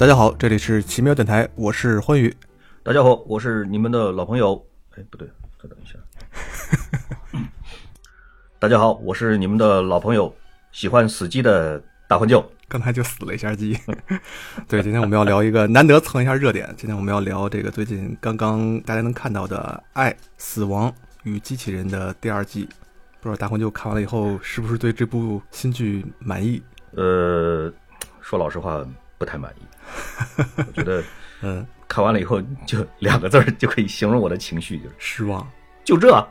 大家好，这里是奇妙电台，我是欢宇。大家好，我是你们的老朋友。哎，不对，再等一下。大家好，我是你们的老朋友，喜欢死机的大欢舅。刚才就死了一下机。对，今天我们要聊一个难得蹭一下热点。今天我们要聊这个最近刚刚大家能看到的《爱、死亡与机器人》的第二季。不知道大欢舅看完了以后是不是对这部新剧满意？呃，说老实话，不太满意。我觉得，嗯，看完了以后就两个字儿就可以形容我的情绪，就是失望。就这。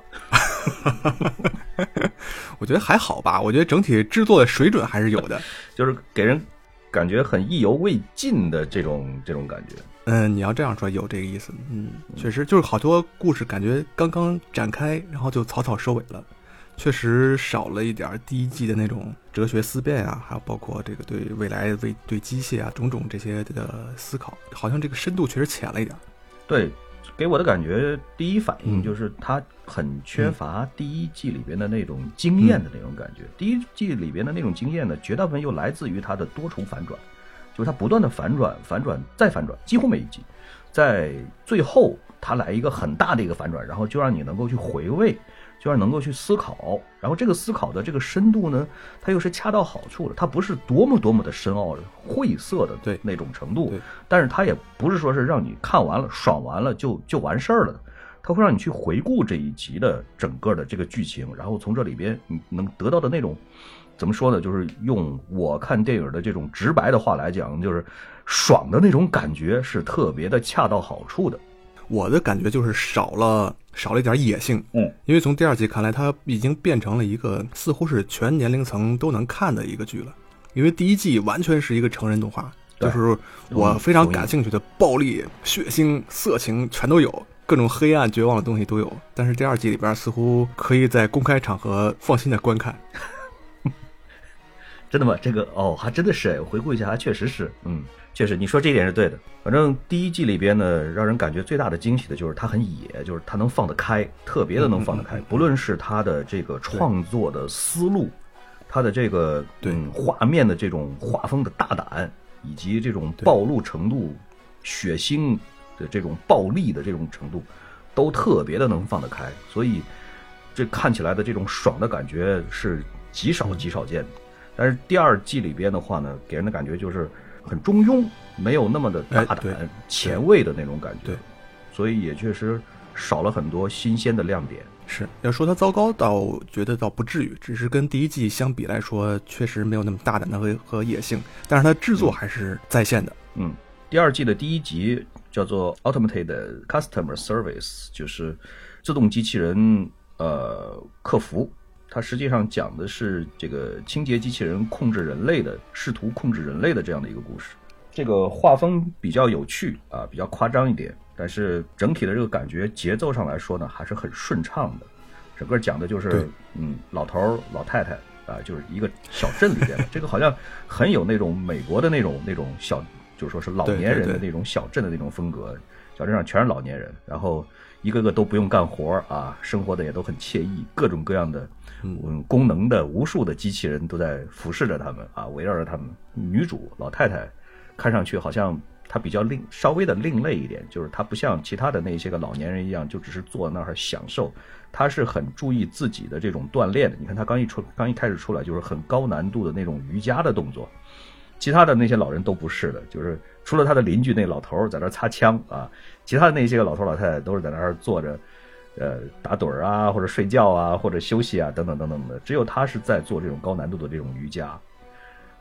我觉得还好吧，我觉得整体制作的水准还是有的，就是给人感觉很意犹未尽的这种这种感觉。嗯，你要这样说有这个意思。嗯，确实就是好多故事感觉刚刚展开，然后就草草收尾了，确实少了一点第一季的那种哲学思辨啊，还有包括这个对未来、为对机械啊种种这些的思考，好像这个深度确实浅了一点。对。给我的感觉，第一反应就是它很缺乏第一季里边的那种惊艳的那种感觉。第一季里边的那种惊艳呢，绝大部分又来自于它的多重反转，就是它不断的反转、反转再反转，几乎每一集，在最后它来一个很大的一个反转，然后就让你能够去回味。就要能够去思考，然后这个思考的这个深度呢，它又是恰到好处的，它不是多么多么的深奥、晦涩的对那种程度，但是它也不是说是让你看完了爽完了就就完事儿了，它会让你去回顾这一集的整个的这个剧情，然后从这里边你能得到的那种怎么说呢？就是用我看电影的这种直白的话来讲，就是爽的那种感觉是特别的恰到好处的。我的感觉就是少了少了一点野性，嗯，因为从第二季看来，它已经变成了一个似乎是全年龄层都能看的一个剧了。因为第一季完全是一个成人动画，就是我非常感兴趣的暴力、血腥、色情全都有，各种黑暗、绝望的东西都有。但是第二季里边似乎可以在公开场合放心的观看。真的吗？这个哦，还真的是，我回顾一下，还确实是，嗯。确实，你说这一点是对的。反正第一季里边呢，让人感觉最大的惊喜的就是他很野，就是他能放得开，特别的能放得开。不论是他的这个创作的思路，他的这个对画面的这种画风的大胆，以及这种暴露程度、血腥的这种暴力的这种程度，都特别的能放得开。所以这看起来的这种爽的感觉是极少极少见的。但是第二季里边的话呢，给人的感觉就是。很中庸，没有那么的大胆、前卫的那种感觉，对，所以也确实少了很多新鲜的亮点。是要说它糟糕，倒觉得倒不至于，只是跟第一季相比来说，确实没有那么大胆的和和野性，但是它制作还是在线的。嗯，第二季的第一集叫做 Automated Customer Service，就是自动机器人呃客服。它实际上讲的是这个清洁机器人控制人类的，试图控制人类的这样的一个故事。这个画风比较有趣啊，比较夸张一点，但是整体的这个感觉节奏上来说呢，还是很顺畅的。整个讲的就是嗯，老头儿老太太啊，就是一个小镇里边的，这个好像很有那种美国的那种那种小，就是说是老年人的那种小镇的那种风格。小镇上全是老年人，然后一个个都不用干活啊，生活的也都很惬意，各种各样的。嗯，功能的无数的机器人都在服侍着他们啊，围绕着他们。女主老太太，看上去好像她比较另稍微的另类一点，就是她不像其他的那些个老年人一样，就只是坐那儿享受，她是很注意自己的这种锻炼的。你看她刚一出，刚一开始出来就是很高难度的那种瑜伽的动作，其他的那些老人都不是的，就是除了她的邻居那老头儿在那擦枪啊，其他的那些个老头老太太都是在那儿坐着。呃，打盹儿啊，或者睡觉啊，或者休息啊，等等等等的，只有他是在做这种高难度的这种瑜伽。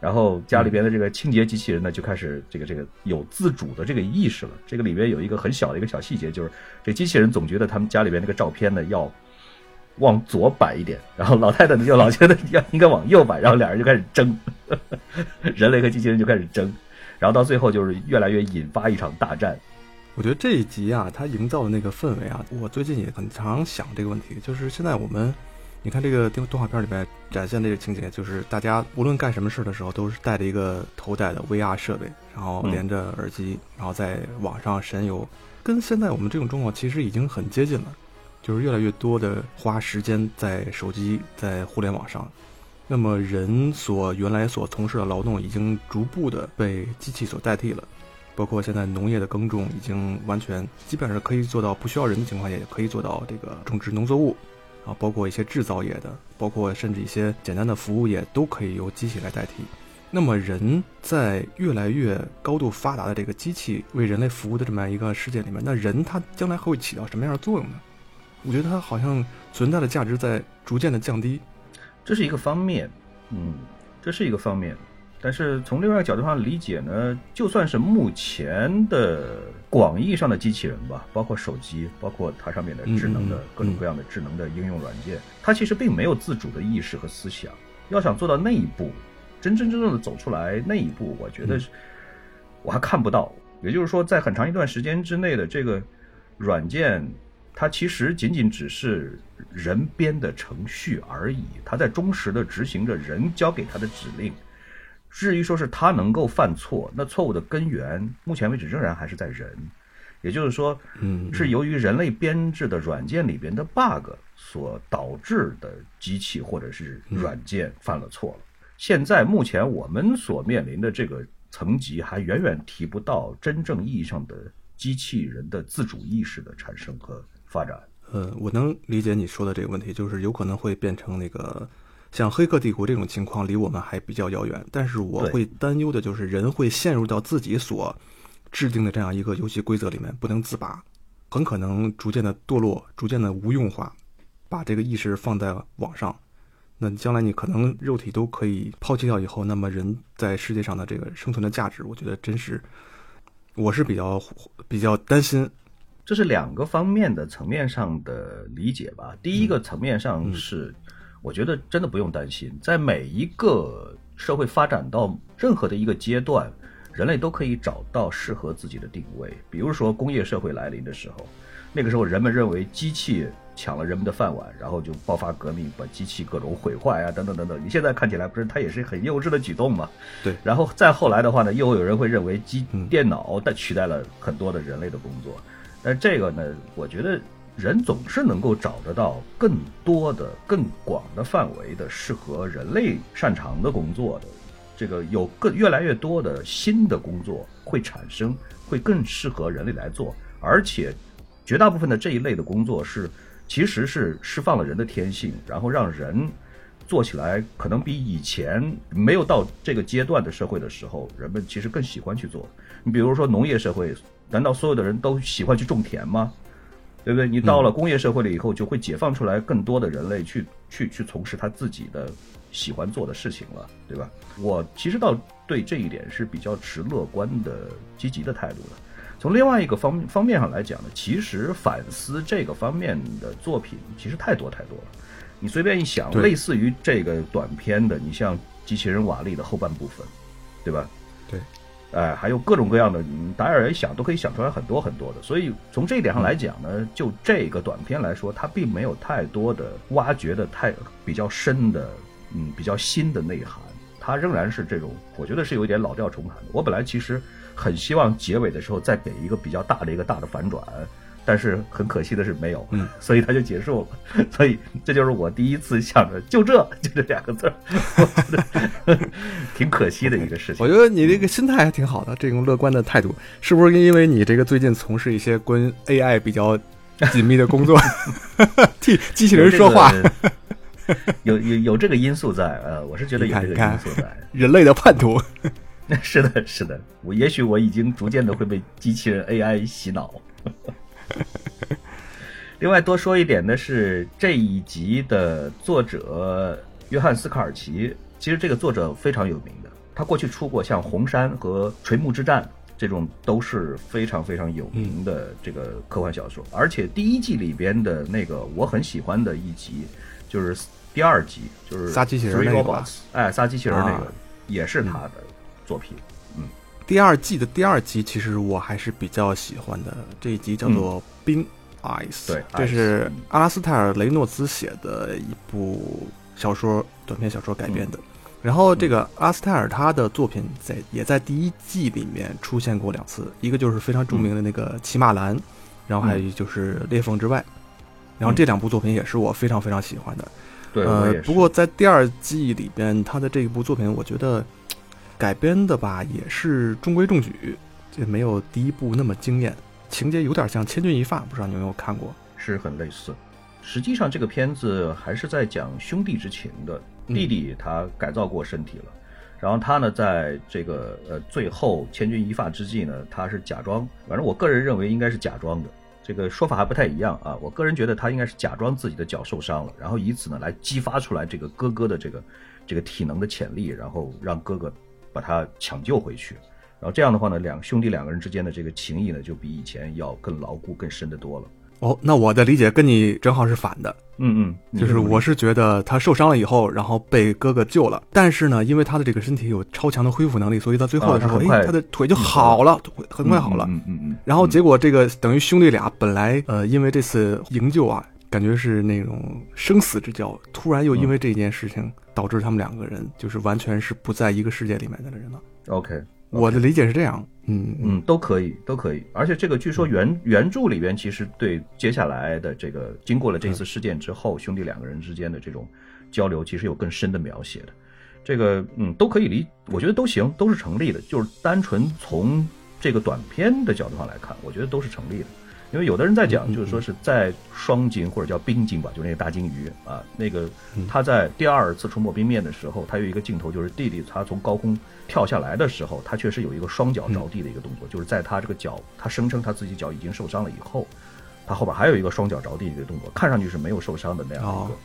然后家里边的这个清洁机器人呢，就开始这个这个有自主的这个意识了。这个里边有一个很小的一个小细节，就是这机器人总觉得他们家里边那个照片呢要往左摆一点，然后老太太呢就老觉得要应该往右摆，然后俩人就开始争，人类和机器人就开始争，然后到最后就是越来越引发一场大战。我觉得这一集啊，它营造的那个氛围啊，我最近也很常想这个问题。就是现在我们，你看这个动动画片里边展现这个情节，就是大家无论干什么事的时候，都是带着一个头戴的 VR 设备，然后连着耳机，然后在网上神游，跟现在我们这种状况其实已经很接近了。就是越来越多的花时间在手机、在互联网上，那么人所原来所从事的劳动已经逐步的被机器所代替了。包括现在农业的耕种已经完全基本上可以做到不需要人的情况下，也可以做到这个种植农作物，啊，包括一些制造业的，包括甚至一些简单的服务业都可以由机器来代替。那么人在越来越高度发达的这个机器为人类服务的这么样一个世界里面，那人他将来会起到什么样的作用呢？我觉得它好像存在的价值在逐渐的降低，这是一个方面，嗯，这是一个方面。但是从另外一个角度上理解呢，就算是目前的广义上的机器人吧，包括手机，包括它上面的智能的各种各样的智能的应用软件，它其实并没有自主的意识和思想。要想做到那一步，真真正正的走出来那一步，我觉得我还看不到。也就是说，在很长一段时间之内的这个软件。它其实仅仅只是人编的程序而已，它在忠实的执行着人交给它的指令。至于说是它能够犯错，那错误的根源，目前为止仍然还是在人。也就是说，嗯，是由于人类编制的软件里边的 bug 所导致的机器或者是软件犯了错了。现在目前我们所面临的这个层级，还远远提不到真正意义上的机器人的自主意识的产生和。发展，呃，我能理解你说的这个问题，就是有可能会变成那个像《黑客帝国》这种情况，离我们还比较遥远。但是我会担忧的就是人会陷入到自己所制定的这样一个游戏规则里面不能自拔，很可能逐渐的堕落，逐渐的无用化，把这个意识放在网上。那将来你可能肉体都可以抛弃掉以后，那么人在世界上的这个生存的价值，我觉得真是，我是比较比较担心。这是两个方面的层面上的理解吧。第一个层面上是，我觉得真的不用担心，在每一个社会发展到任何的一个阶段，人类都可以找到适合自己的定位。比如说工业社会来临的时候，那个时候人们认为机器抢了人们的饭碗，然后就爆发革命，把机器各种毁坏啊，等等等等。你现在看起来不是它也是很幼稚的举动吗？对。然后再后来的话呢，又有人会认为机电脑代取代了很多的人类的工作。但这个呢，我觉得人总是能够找得到更多的、更广的范围的适合人类擅长的工作的。这个有更越来越多的新的工作会产生，会更适合人类来做。而且，绝大部分的这一类的工作是，其实是释放了人的天性，然后让人做起来可能比以前没有到这个阶段的社会的时候，人们其实更喜欢去做。你比如说农业社会。难道所有的人都喜欢去种田吗？对不对？你到了工业社会了以后，就会解放出来更多的人类去去去从事他自己的喜欢做的事情了，对吧？我其实倒对这一点是比较持乐观的、积极的态度的。从另外一个方方面上来讲呢，其实反思这个方面的作品其实太多太多了。你随便一想，类似于这个短片的，你像《机器人瓦力》的后半部分，对吧？哎，还有各种各样的，打眼一想都可以想出来很多很多的。所以从这一点上来讲呢，就这个短片来说，它并没有太多的挖掘的太比较深的，嗯，比较新的内涵。它仍然是这种，我觉得是有一点老调重弹的。我本来其实很希望结尾的时候再给一个比较大的一个大的反转。但是很可惜的是没有，嗯，所以他就结束了。所以这就是我第一次想着就这就这两个字儿，挺可惜的一个事情。我觉得你这个心态还挺好的，这种乐观的态度，是不是因为你这个最近从事一些跟 AI 比较紧密的工作，替机器人说话，有有有这个因素在？呃，我是觉得有这个因素在。人类的叛徒，是的，是的，我也许我已经逐渐的会被机器人 AI 洗脑。另外多说一点的是，这一集的作者约翰斯卡尔奇，其实这个作者非常有名的，他过去出过像《红山》和《垂暮之战》这种都是非常非常有名的这个科幻小说。而且第一季里边的那个我很喜欢的一集，就是第二集，就是杀机器人那个，哎，杀机器人那个也是他的作品。第二季的第二集，其实我还是比较喜欢的。这一集叫做《冰 Ice》，对，这是阿拉斯泰尔·雷诺兹写的一部小说短篇小说改编的。然后，这个阿斯泰尔他的作品在也在第一季里面出现过两次，一个就是非常著名的那个《骑马兰》，然后还有就是《裂缝之外》。然后这两部作品也是我非常非常喜欢的。对，呃，不过在第二季里边，他的这一部作品，我觉得。改编的吧，也是中规中矩，这没有第一部那么惊艳，情节有点像《千钧一发》，不知道你有没有看过？是很类似。实际上，这个片子还是在讲兄弟之情的。弟弟他改造过身体了，然后他呢，在这个呃最后千钧一发之际呢，他是假装，反正我个人认为应该是假装的。这个说法还不太一样啊。我个人觉得他应该是假装自己的脚受伤了，然后以此呢来激发出来这个哥哥的这个这个体能的潜力，然后让哥哥把他抢救回去。然后这样的话呢，两兄弟两个人之间的这个情谊呢，就比以前要更牢固、更深的多了。哦，那我的理解跟你正好是反的。嗯嗯，就是我是觉得他受伤了以后，然后被哥哥救了，但是呢，因为他的这个身体有超强的恢复能力，所以到最后的时候，哎，他的腿就好了，很快好了。嗯嗯嗯。然后结果这个等于兄弟俩本来呃，因为这次营救啊，感觉是那种生死之交，突然又因为这件事情导致他们两个人就是完全是不在一个世界里面的人了。OK。我的理解是这样，嗯嗯，都可以，都可以。而且这个据说原原著里边其实对接下来的这个经过了这次事件之后，兄弟两个人之间的这种交流，其实有更深的描写的。这个嗯，都可以理，我觉得都行，都是成立的。就是单纯从这个短片的角度上来看，我觉得都是成立的。因为有的人在讲，就是说是在双鲸或者叫冰鲸吧，就是那个大鲸鱼啊，那个他在第二次冲破冰面的时候，他有一个镜头，就是弟弟他从高空跳下来的时候，他确实有一个双脚着地的一个动作，就是在他这个脚，他声称他自己脚已经受伤了以后，他后边还有一个双脚着地的一个动作，看上去是没有受伤的那样一个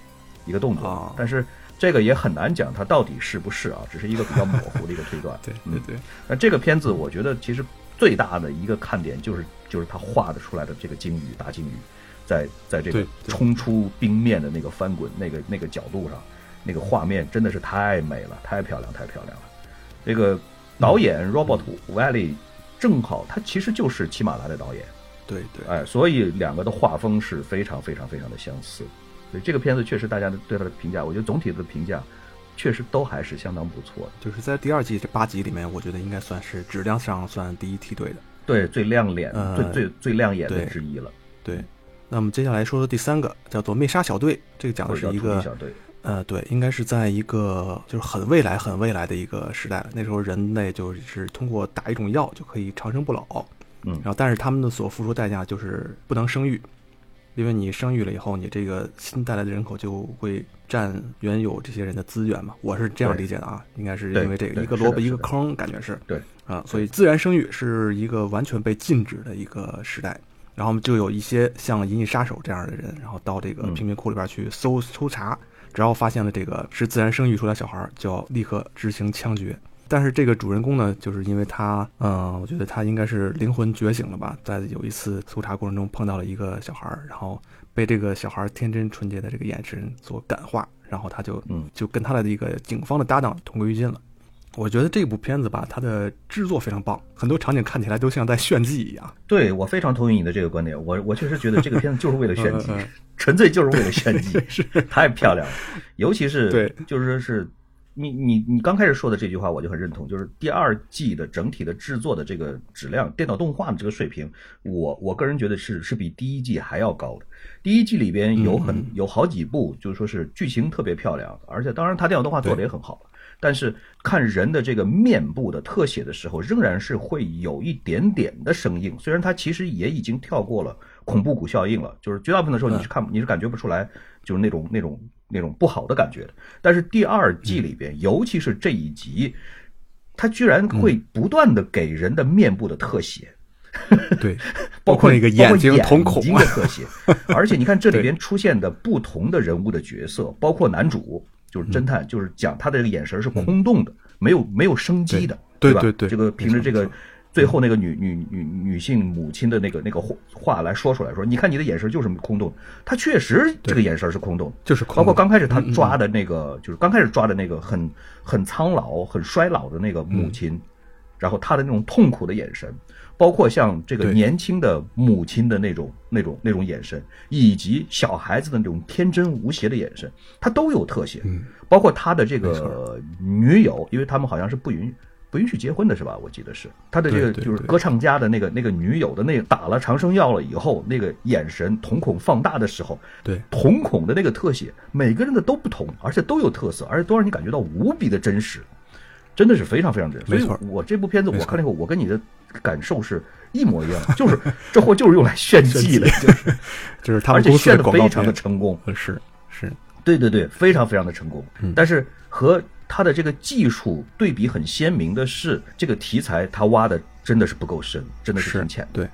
一个动作，但是这个也很难讲他到底是不是啊，只是一个比较模糊的一个推断。对对对，那这个片子我觉得其实。最大的一个看点就是就是他画的出来的这个鲸鱼大鲸鱼，在在这个冲出冰面的那个翻滚那个那个角度上，那个画面真的是太美了，太漂亮，太漂亮了。这个导演 Robert Valley 正好他其实就是骑马拉的导演，对对，哎，所以两个的画风是非常非常非常的相似。所以这个片子确实大家对他的评价，我觉得总体的评价。确实都还是相当不错的，就是在第二季这八集里面，我觉得应该算是质量上算第一梯队的，对，最亮眼、最最最亮眼的之一了。对，那么接下来说说第三个，叫做《灭杀小队》，这个讲的是一个，呃，对，应该是在一个就是很未来、很未来的一个时代，那时候人类就是通过打一种药就可以长生不老，嗯，然后但是他们的所付出代价就是不能生育。因为你生育了以后，你这个新带来的人口就会占原有这些人的资源嘛？我是这样理解的啊，应该是因为这个一个萝卜一个坑，感觉是对啊，所以自然生育是一个完全被禁止的一个时代。然后就有一些像《银翼杀手》这样的人，然后到这个贫民窟里边去搜搜查，只要发现了这个是自然生育出来小孩，就要立刻执行枪决。但是这个主人公呢，就是因为他，嗯，我觉得他应该是灵魂觉醒了吧，在有一次搜查过程中碰到了一个小孩，然后被这个小孩天真纯洁的这个眼神所感化，然后他就，嗯，就跟他的一个警方的搭档同归于尽了。我觉得这部片子吧，它的制作非常棒，很多场景看起来都像在炫技一样。对我非常同意你的这个观点，我我确实觉得这个片子就是为了炫技，纯粹就是为了炫技，是 太漂亮了，尤其是对，就是说是。你你你刚开始说的这句话我就很认同，就是第二季的整体的制作的这个质量，电脑动画的这个水平，我我个人觉得是是比第一季还要高的。第一季里边有很有好几部，就是说是剧情特别漂亮，而且当然它电脑动画做的也很好，但是看人的这个面部的特写的时候，仍然是会有一点点的生硬。虽然它其实也已经跳过了恐怖谷效应了，就是绝大部分的时候你是看你是感觉不出来，就是那种那种。那种不好的感觉的，但是第二季里边，尤其是这一集，他居然会不断的给人的面部的特写，对，包括那个眼睛瞳孔。的特写，而且你看这里边出现的不同的人物的角色，包括男主就是侦探，就是讲他的这个眼神是空洞的，没有没有生机的，对吧？对对，这个凭着这个。最后那个女女女女性母亲的那个那个话话来说出来，说你看你的眼神就是空洞，他确实这个眼神是空洞，就是包括刚开始他抓的那个，就是刚开始抓的那个很很苍老、很衰老的那个母亲，然后他的那种痛苦的眼神，包括像这个年轻的母亲的那种那种那种眼神，以及小孩子的那种天真无邪的眼神，他都有特写，包括他的这个女友，因为他们好像是不允。不允许结婚的是吧？我记得是他的这个就是歌唱家的那个那个女友的那打了长生药了以后，那个眼神瞳孔放大的时候，对瞳孔的那个特写，每个人的都不同，而且都有特色，而且都让你感觉到无比的真实。真的是非常非常真。没错，我这部片子我看了以后，我跟你的感受是一模一样，就是这货就是用来炫技的，就是就是他们而且炫的非常的成功。呃是是，对对对，非常非常的成功。嗯但是和他的这个技术对比很鲜明的是，这个题材他挖的真的是不够深，真的是很浅。对，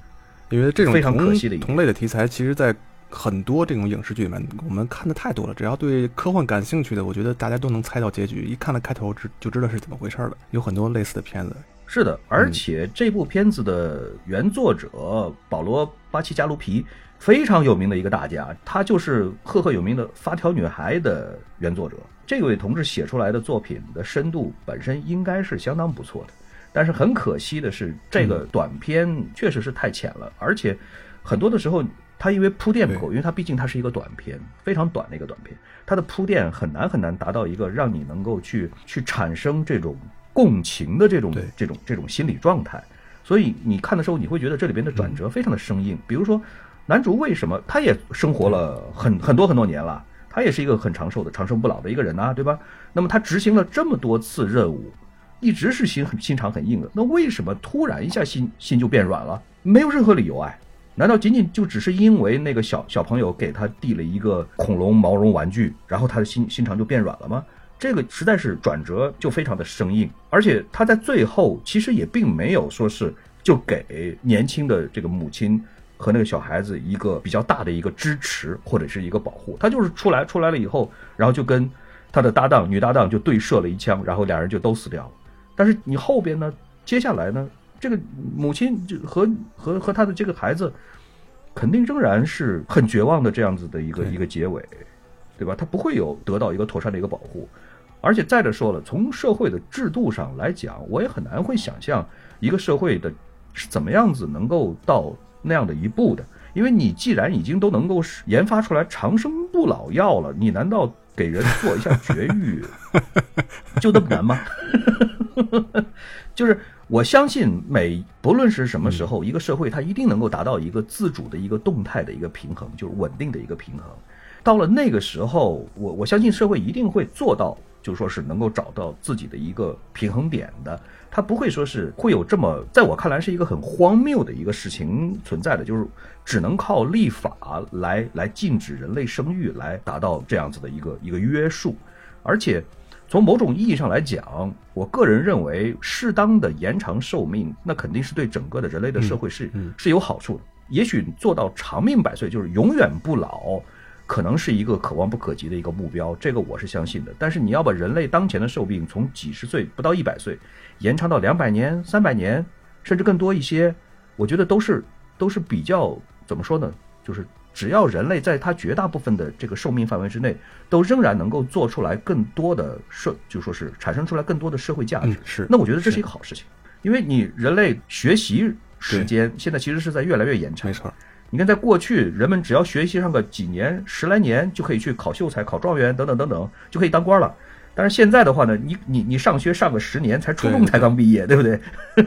因为这种非常可惜的同类的题材，其实，在很多这种影视剧里面，我们看的太多了。只要对科幻感兴趣的，我觉得大家都能猜到结局，一看了开头知就知道是怎么回事了。有很多类似的片子，是的，而且这部片子的原作者保罗·巴奇加卢皮非常有名的一个大家，他就是赫赫有名的《发条女孩》的原作者。这位同志写出来的作品的深度本身应该是相当不错的，但是很可惜的是，这个短片确实是太浅了，而且很多的时候。它因为铺垫不够，因为它毕竟它是一个短片，非常短的一个短片，它的铺垫很难很难达到一个让你能够去去产生这种共情的这种这种这种心理状态。所以你看的时候，你会觉得这里边的转折非常的生硬。比如说，男主为什么他也生活了很很多很多年了，他也是一个很长寿的、长生不老的一个人呐、对吧？那么他执行了这么多次任务，一直是心很心肠很硬的，那为什么突然一下心心就变软了？没有任何理由哎。难道仅仅就只是因为那个小小朋友给他递了一个恐龙毛绒玩具，然后他的心心肠就变软了吗？这个实在是转折就非常的生硬，而且他在最后其实也并没有说是就给年轻的这个母亲和那个小孩子一个比较大的一个支持或者是一个保护，他就是出来出来了以后，然后就跟他的搭档女搭档就对射了一枪，然后俩人就都死掉了。但是你后边呢，接下来呢，这个母亲就和和和他的这个孩子。肯定仍然是很绝望的这样子的一个一个结尾，对吧？他不会有得到一个妥善的一个保护，而且再者说了，从社会的制度上来讲，我也很难会想象一个社会的是怎么样子能够到那样的一步的。因为你既然已经都能够研发出来长生不老药了，你难道给人做一下绝育 就那么难吗？就是我相信每不论是什么时候，一个社会它一定能够达到一个自主的一个动态的一个平衡，就是稳定的一个平衡。到了那个时候，我我相信社会一定会做到，就说是能够找到自己的一个平衡点的。它不会说是会有这么，在我看来是一个很荒谬的一个事情存在的，就是只能靠立法来来禁止人类生育，来达到这样子的一个一个约束，而且。从某种意义上来讲，我个人认为，适当的延长寿命，那肯定是对整个的人类的社会是、嗯嗯是有好处的。也许做到长命百岁，就是永远不老，可能是一个可望不可及的一个目标，这个我是相信的。但是你要把人类当前的寿命从几十岁不到一百岁，延长到两百年、三百年，甚至更多一些，我觉得都是都是比较怎么说呢？就是只要人类在它绝大部分的这个寿命范围之内，都仍然能够做出来更多的社，就说是产生出来更多的社会价值嗯，是那我觉得这是一个好事情，因为你人类学习时间现在其实是在越来越延长没。错，你看，在过去，人们只要学习上个几年、十来年，就可以去考秀才、考状元等等等等，就可以当官了。但是现在的话呢，你你你上学上个十年，才初中才刚毕业，对不对？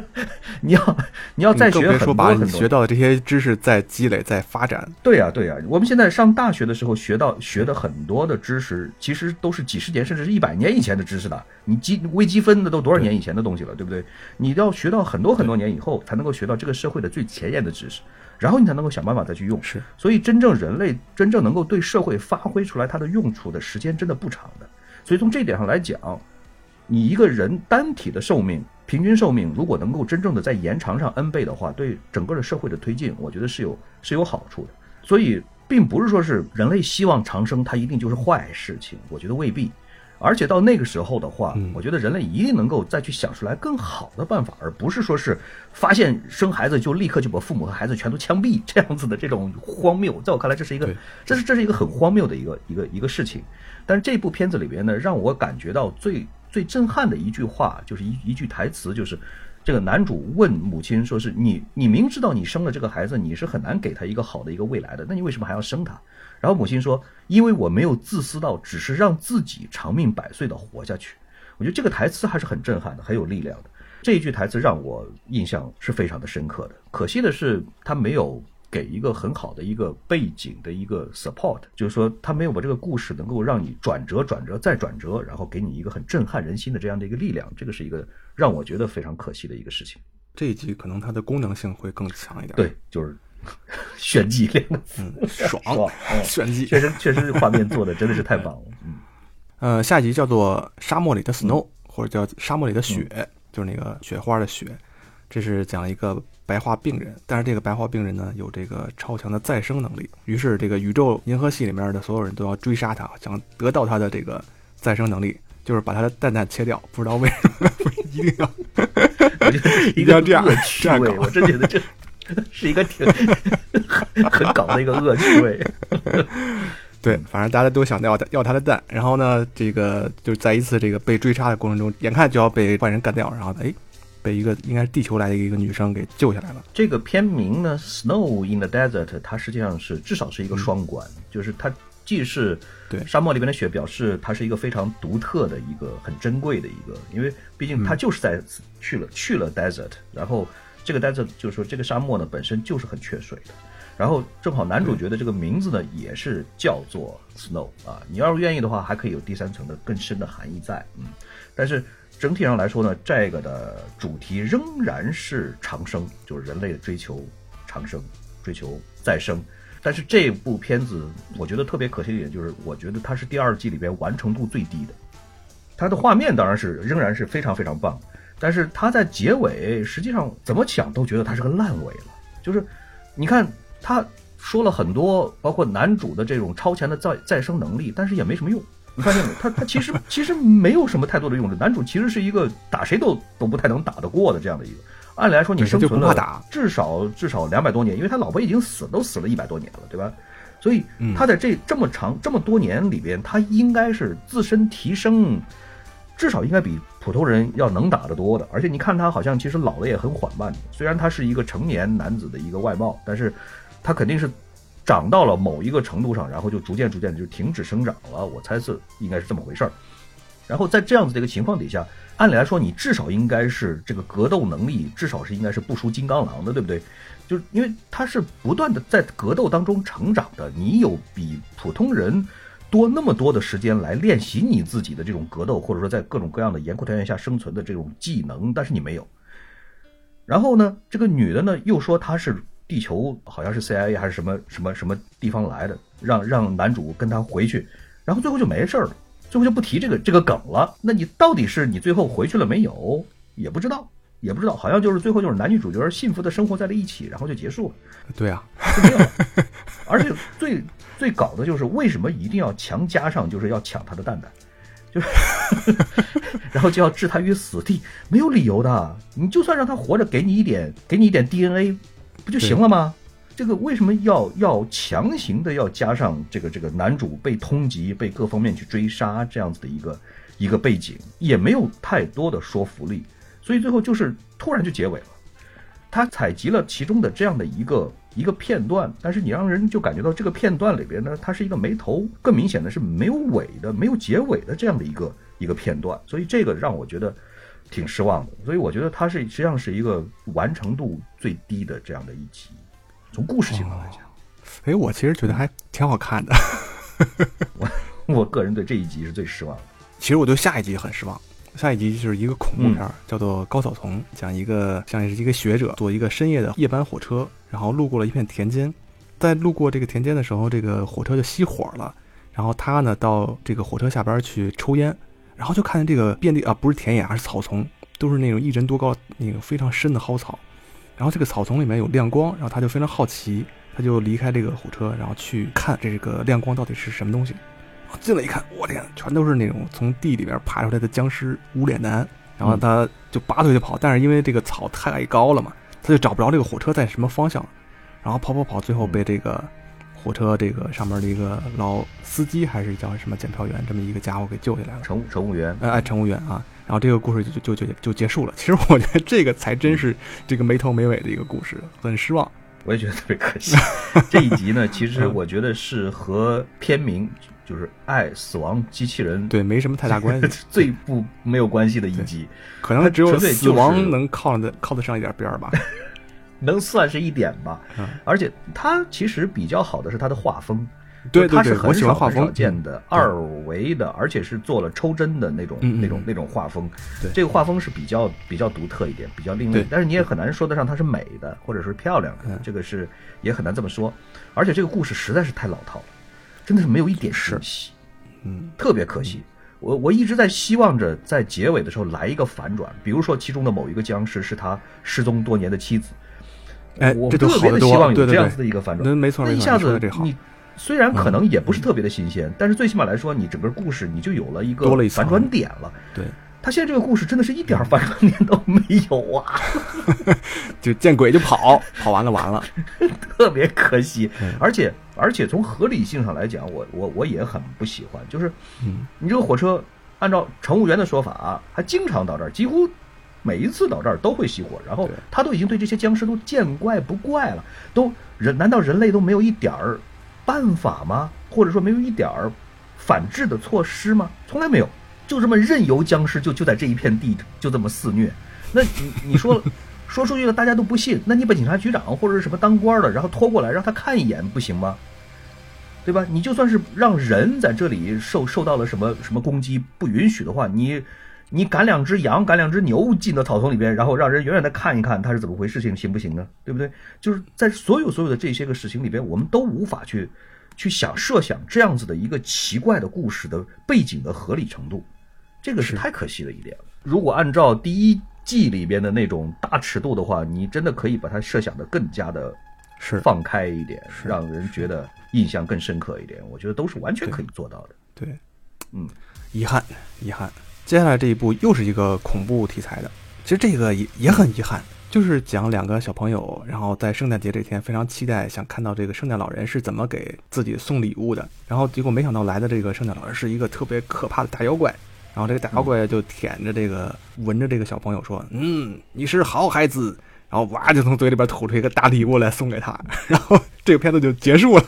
你要你要再学很多说把很多你学到的这些知识再积累、再发展。对呀、对呀、我们现在上大学的时候学到学的很多的知识，其实都是几十年甚至是一百年以前的知识了。你积微积分那都多少年以前的东西了，对不对？你要学到很多很多年以后，才能够学到这个社会的最前沿的知识，然后你才能够想办法再去用。是，所以真正人类真正能够对社会发挥出来它的用处的时间真的不长的。所以从这一点上来讲，你一个人单体的寿命，平均寿命如果能够真正的在延长上 n 倍的话，对整个的社会的推进，我觉得是有是有好处的。所以并不是说是人类希望长生，它一定就是坏事情，我觉得未必。而且到那个时候的话，嗯我觉得人类一定能够再去想出来更好的办法，而不是说是发现生孩子就立刻就把父母和孩子全都枪毙这样子的这种荒谬。在我看来，这是一个这是这是一个很荒谬的一个一个一个事情。但是这部片子里边呢，让我感觉到最最震撼的一句话，就是一一句台词，就是这个男主问母亲说：“是你你明知道你生了这个孩子，你是很难给他一个好的一个未来的，那你为什么还要生他？”然后母亲说：“因为我没有自私到只是让自己长命百岁的活下去。”我觉得这个台词还是很震撼的，很有力量的。这一句台词让我印象是非常的深刻的。可惜的是，他没有给一个很好的一个背景的一个 support，就是说他没有把这个故事能够让你转折、转折再转折，然后给你一个很震撼人心的这样的一个力量，这个是一个让我觉得非常可惜的一个事情。这一集可能它的功能性会更强一点。对，就是炫技两个字，爽炫技。确实确实画面做的真的是太棒了。嗯，呃，下一集叫做《沙漠里的 snow》，或者叫《沙漠里的雪》，就是那个雪花的雪。这是讲一个白化病人，但是这个白化病人呢有这个超强的再生能力，于是这个宇宙银河系里面的所有人都要追杀他，想得到他的这个再生能力，就是把他的蛋蛋切掉。不知道为什么一定要一一定要个这样这样搞我真觉得这是一个挺 很很搞的一个恶趣味。对，反正大家都想要他要他的蛋，然后呢，这个就在一次这个被追杀的过程中，眼看就要被坏人干掉，然后哎，被一个应该是地球来的一个女生给救下来了。这个片名呢，《Snow in the Desert》，它实际上是至少是一个双关，就是它既是对沙漠里边的雪，表示它是一个非常独特的一个很珍贵的一个，因为毕竟它就是在去了、去了 desert，然后这个 desert 就是说这个沙漠呢本身就是很缺水的。然后正好男主角的这个名字呢，也是叫做 Snow 啊。你要是愿意的话，还可以有第三层的更深的含义在，嗯。但是整体上来说呢，这个的主题仍然是长生，就是人类的追求长生、追求再生。但是这部片子，我觉得特别可惜的一点就是，我觉得它是第二季里边完成度最低的。它的画面当然是仍然是非常非常棒，但是它在结尾实际上怎么想都觉得它是个烂尾了。就是你看他说了很多，包括男主的这种超前的再再生能力，但是也没什么用。你发现没？他他其实其实没有什么太多的用处。男主其实是一个打谁都都不太能打得过的这样的一个。按理来说，你生存了至少至少两百多年，因为他老婆已经死都死了一百多年了，对吧？所以嗯他在这这么长这么多年里边，他应该是自身提升，至少应该比普通人要能打得多的。而且你看他好像其实老的也很缓慢，虽然他是一个成年男子的一个外貌，但是他肯定是长到了某一个程度上，然后就逐渐逐渐就停止生长了。我猜测应该是这么回事儿。然后在这样子的一个情况底下，按理来说，你至少应该是这个格斗能力，至少是应该是不输金刚狼的，对不对？就是因为他是不断的在格斗当中成长的，你有比普通人多那么多的时间来练习你自己的这种格斗，或者说在各种各样的严酷条件下生存的这种技能，但是你没有。然后呢，这个女的呢又说她是地球好像是 CIA 还是什么什么什么地方来的，让让男主跟他回去，然后最后就没事儿了，最后就不提这个这个梗了。那你到底是你最后回去了没有？也不知道，也不知道，好像就是最后就是男女主角幸福的生活在了一起，然后就结束了。对啊，就没有。而且 最最搞的就是为什么一定要强加上就是要抢他的蛋蛋，就是 然后就要置他于死地，没有理由的。你就算让他活着，给你一点给你一点 DNA，不就行了吗？这个为什么要要强行的要加上这个这个男主被通缉、被各方面去追杀这样子的一个一个背景，也没有太多的说服力，所以最后就是突然就结尾了。他采集了其中的这样的一个一个片段，但是你让人就感觉到这个片段里边呢，它是一个没头，更明显的是没有尾的、没有结尾的这样的一个一个片段，所以这个让我觉得挺失望的。所以我觉得它是实际上是一个完成度最低的这样的一集，从故事性上来讲，哎，我其实觉得还挺好看的。我我个人对这一集是最失望的。其实我对下一集很失望。下一集就是一个恐怖片叫做《高草丛》，讲一个像是一个学者坐一个深夜的夜班火车，然后路过了一片田间，在路过这个田间的时候，这个火车就熄火了，然后他呢到这个火车下边去抽烟，然后就看见这个遍地啊不是田野，而是草丛，都是那种一人多高那个非常深的蒿草，然后这个草丛里面有亮光，然后他就非常好奇，他就离开这个火车，然后去看这个亮光到底是什么东西。进来一看，我天，全都是那种从地里边爬出来的僵尸无脸男，然后他就拔腿就跑，但是因为这个草太高了嘛，他就找不着这个火车在什么方向，然后跑跑跑，最后被这个火车这个上面的一个老司机还是叫什么检票员这么一个家伙给救下来了。乘务乘务员，哎哎，乘务员啊，然后这个故事就就就就就结束了。其实我觉得这个才真是这个没头没尾的一个故事，很失望。我也觉得特别可惜。这一集呢，其实我觉得是和片名就是《爱死亡机器人》对，没什么太大关系，最不没有关系的一集。可能只有死亡能靠得靠得上一点边儿吧。能算是一点吧。嗯而且它其实比较好的是它的画风，对对对，它是很少很少，见的二维的，而且是做了抽帧的那种那种那种画风。对这个画风是比较比较独特一点，比较另类，但是你也很难说得上它是美的或者是漂亮的嗯，这个是也很难这么说。而且这个故事实在是太老套了，真的是没有一点是惊喜。嗯，特别可惜。我我一直在希望着在结尾的时候来一个反转，比如说其中的某一个僵尸是他失踪多年的妻子，我哎我特别的希望有这样子的一个反转。那没错没错一下子你虽然可能也不是特别的新鲜，但是最起码来说，你整个故事你就有了一个反转点了。对，他现在这个故事真的是一点反转点都没有啊，就见鬼就跑，跑完了完了，特别可惜嗯。而且而且从合理性上来讲，我我我也很不喜欢，就是嗯你这个火车，按照乘务员的说法，啊还经常到这儿，几乎每一次到这儿都会熄火，然后他都已经对这些僵尸都见怪不怪了，都人难道人类都没有一点儿办法吗？或者说没有一点儿反制的措施吗？从来没有，就这么任由僵尸就就在这一片地就这么肆虐。那你你说 说出去了，大家都不信，那你把警察局长或者是什么当官的，然后拖过来让他看一眼不行吗？对吧？你就算是让人在这里受受到了什么什么攻击不允许的话，你你赶两只羊、赶两只牛进到草丛里边，然后让人远远的看一看它是怎么回事情，行不行呢？对不对？就是在所有所有的这些个事情里边，我们都无法去去想设想这样子的一个奇怪的故事的背景的合理程度，这个是是太可惜了一点了。如果按照第一季里边的那种大尺度的话，你真的可以把它设想的更加的是放开一点，让人觉得印象更深刻一点，我觉得都是完全可以做到的。对，嗯，遗憾，遗憾。接下来这一部又是一个恐怖题材的，其实这个也也很遗憾，就是讲两个小朋友，然后在圣诞节这天非常期待，想看到这个圣诞老人是怎么给自己送礼物的，然后结果没想到来的这个圣诞老人是一个特别可怕的大妖怪，然后这个大妖怪就舔着这个闻着这个小朋友说：“嗯，你是好孩子。”然后哇，就从嘴里边吐出一个大礼物来送给他，然后这个片子就结束了，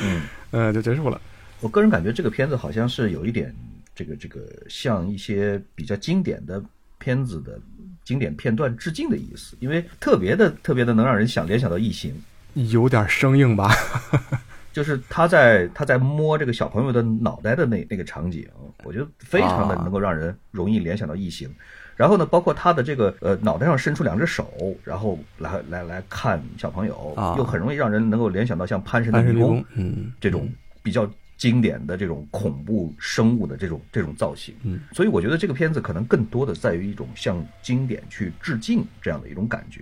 嗯，呃，就结束了。我个人感觉这个片子好像是有一点这个这个向一些比较经典的片子的经典片段致敬的意思，因为特别的特别的能让人想联想到异形。有点生硬吧？就是他在他在摸这个小朋友的脑袋的那那个场景，我觉得非常的啊能够让人容易联想到异形。然后呢，包括他的这个呃脑袋上伸出两只手，然后来来来看小朋友，啊又很容易让人能够联想到像潘神的迷宫，嗯，这种比较经典的这种恐怖生物的这种这种造型。嗯，所以我觉得这个片子可能更多的在于一种向经典去致敬这样的一种感觉。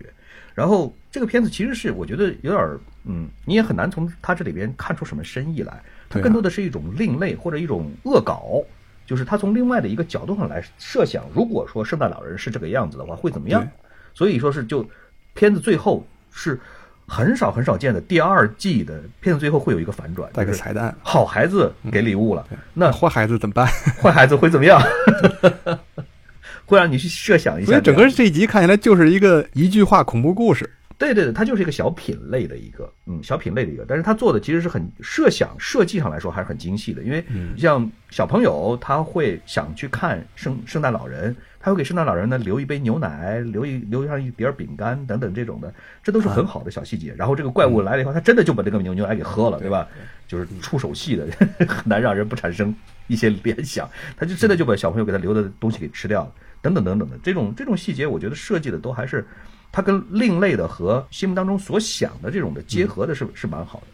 然后这个片子其实是我觉得有点儿，嗯，你也很难从它这里边看出什么深意来。它更多的是一种另类或者一种恶搞，就是他从另外的一个角度上来设想，如果说圣诞老人是这个样子的话，会怎么样？所以说是就片子最后是很少很少见的第二季的片子最后会有一个反转，带个彩蛋。好孩子给礼物了，那坏孩子怎么办？坏孩子会怎么样？会让你去设想一下。所以整个这一集看起来就是一个一句话恐怖故事。对对对，它就是一个小品类的一个，嗯，小品类的一个，但是它做的其实是很设想设计上来说还是很精细的，因为像小朋友他会想去看圣圣诞老人，他会给圣诞老人呢留一杯牛奶，留一留上一碟儿饼干等等这种的，这都是很好的小细节。然后这个怪物来了以后，他真的就把这个牛牛奶给喝了，对吧？就是触手戏的，很难让人不产生一些联想，他就真的就把小朋友给他留的东西给吃掉了，等等等等的这种这种细节，我觉得设计的都还是。他跟另类的和心目当中所想的这种的结合的是、是蛮好的，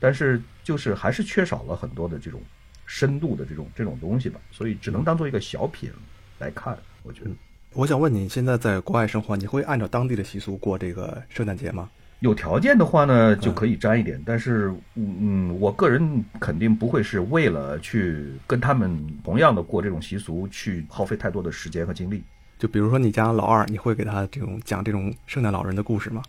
但是就是还是缺少了很多的这种深度的这种这种东西吧，所以只能当做一个小品来看，我觉得。我想问你，现在在国外生活，你会按照当地的习俗过这个圣诞节吗？有条件的话呢，就可以沾一点，但是，嗯嗯，我个人肯定不会是为了去跟他们同样的过这种习俗，去耗费太多的时间和精力。就比如说你家老二，你会给他这种讲这种圣诞老人的故事吗？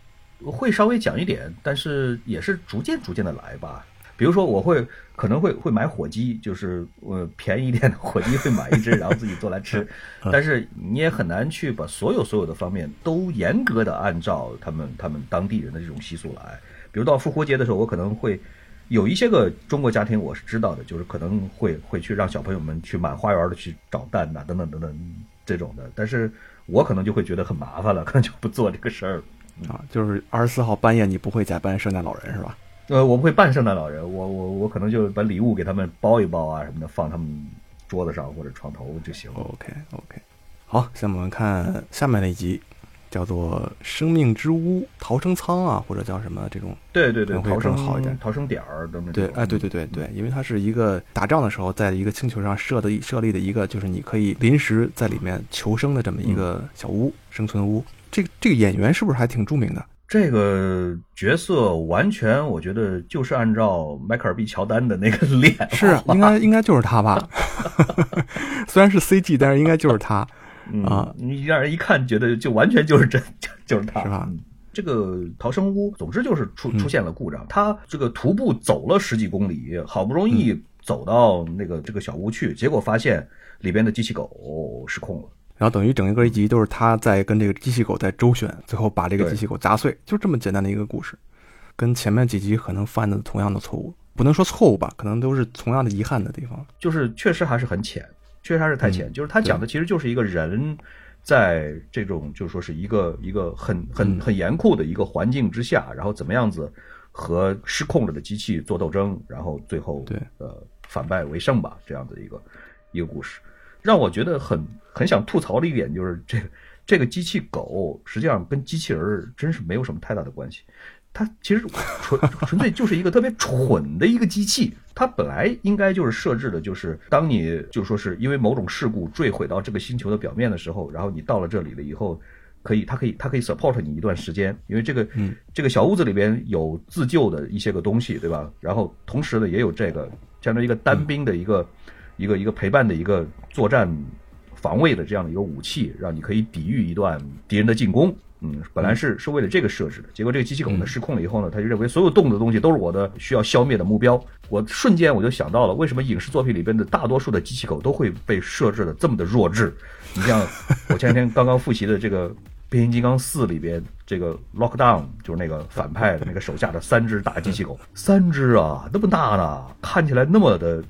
会稍微讲一点，但是也是逐渐逐渐的来吧。比如说，我会可能会会买火鸡，就是呃便宜一点的 火鸡会买一只，然后自己做来吃。但是你也很难去把所有所有的方面都严格的按照他们他们当地人的这种习俗来。比如到复活节的时候，我可能会有一些个中国家庭我是知道的，就是可能会会去让小朋友们去满花园的去找蛋呐、等等等等这种的。但是我可能就会觉得很麻烦了，可能就不做这个事儿。啊，就是二十四号半夜你不会假扮圣诞老人是吧？呃，我不会扮圣诞老人，我我我可能就把礼物给他们包一包啊什么的，放他们桌子上或者床头就行了。OK OK，好，下面我们看下面的一集，叫做《生命之屋》逃生舱啊，或者叫什么这种。对对对，逃生好一点逃生点儿等等这对，种。哎，对对对对，因为它是一个打仗的时候，在一个星球上设的设立的一个，就是你可以临时在里面求生的这么一个小屋，生存屋。这个这个演员是不是还挺著名的？这个角色完全，我觉得就是按照迈克尔 B 乔丹的那个 脸，是啊，应该应该就是他吧？虽然是 CG，但是应该就是他。嗯啊你让人一看觉得就完全就是真，就就是他，是吧嗯这个逃生屋，总之就是出嗯出现了故障，他这个徒步走了十几公里，好不容易走到那个这个小屋去，结果发现里边的机器狗失控了。然后等于整一个一集都是他在跟这个机器狗在周旋，最后把这个机器狗砸碎，就这么简单的一个故事，跟前面几集可能犯的同样的错误，不能说错误吧，可能都是同样的遗憾的地方。就是确实还是很浅，确实还是太浅。嗯就是他讲的其实就是一个人在这种就是说是一个一个很很嗯很严酷的一个环境之下，然后怎么样子和失控了的机器做斗争，然后最后对呃反败为胜吧，这样的一个一个故事。让我觉得很很想吐槽的一点就是这个这个机器狗实际上跟机器人儿真是没有什么太大的关系。它其实纯 纯粹就是一个特别蠢的一个机器，它本来应该就是设置的，就是当你就说是因为某种事故坠毁到这个星球的表面的时候，然后你到了这里了以后，可以它可以它可以 support 你一段时间，因为这个嗯这个小屋子里边有自救的一些个东西，对吧？然后同时呢也有这个相当于一个单兵的一个、一个一个陪伴的一个作战防卫的这样的一个武器，让你可以抵御一段敌人的进攻。嗯，本来是是为了这个设置的，结果这个机器狗呢失控了以后呢，他就认为所有动的东西都是我的需要消灭的目标。我瞬间我就想到了，为什么影视作品里边的大多数的机器狗都会被设置的这么的弱智？你像我前两天刚刚复习的这个《变形金刚四》里边这个 Lockdown，就是那个反派的那个手下的三只大机器狗，三只啊，那么大呢，看起来那么的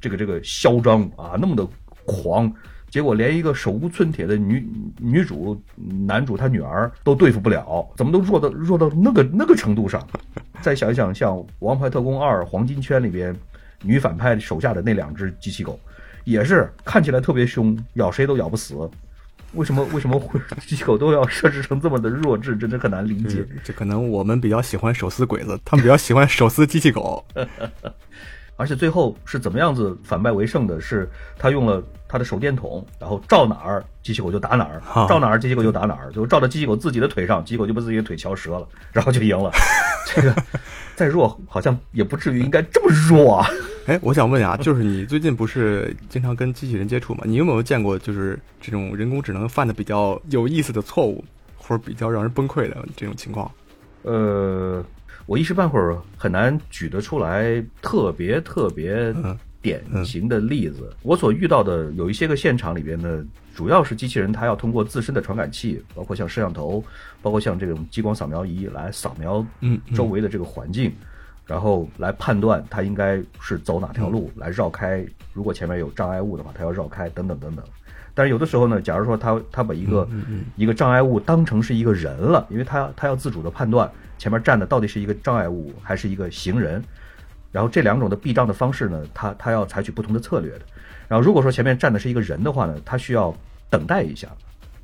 这个这个嚣张啊，那么的狂。结果连一个手无寸铁的女女主、男主他女儿都对付不了，怎么都弱到弱到那个那个程度上？再想一想，像《王牌特工二：黄金圈》里边女反派手下的那两只机器狗，也是看起来特别凶，咬谁都咬不死。为什么为什么会 机器狗都要设置成这么的弱智？真的很难理解这。这可能我们比较喜欢手撕鬼子，他们比较喜欢手撕机器狗。而且最后是怎么样子反败为胜的？是他用了他的手电筒，然后照哪儿机器狗就打哪儿，照哪儿机器狗就打哪儿，就照到机器狗自己的腿上，机器狗就把自己的腿敲折了，然后就赢了。这个 再弱好像也不至于应该这么弱啊。哎，我想问啊，就是你最近不是经常跟机器人接触吗？你有没有见过就是这种人工智能犯的比较有意思的错误，或者比较让人崩溃的这种情况？呃，我一时半会儿很难举得出来特别特别嗯典型的例子。我所遇到的有一些个现场里边呢，主要是机器人它要通过自身的传感器，包括像摄像头，包括像这种激光扫描仪来扫描周围的这个环境。然后来判断它应该是走哪条路来绕开，如果前面有障碍物的话，它要绕开等等等等。但是有的时候呢，假如说它它把一个、一个障碍物当成是一个人了，因为他他要自主的判断前面站的到底是一个障碍物还是一个行人，然后这两种的避障的方式呢，他他要采取不同的策略的。然后如果说前面站的是一个人的话呢，他需要等待一下，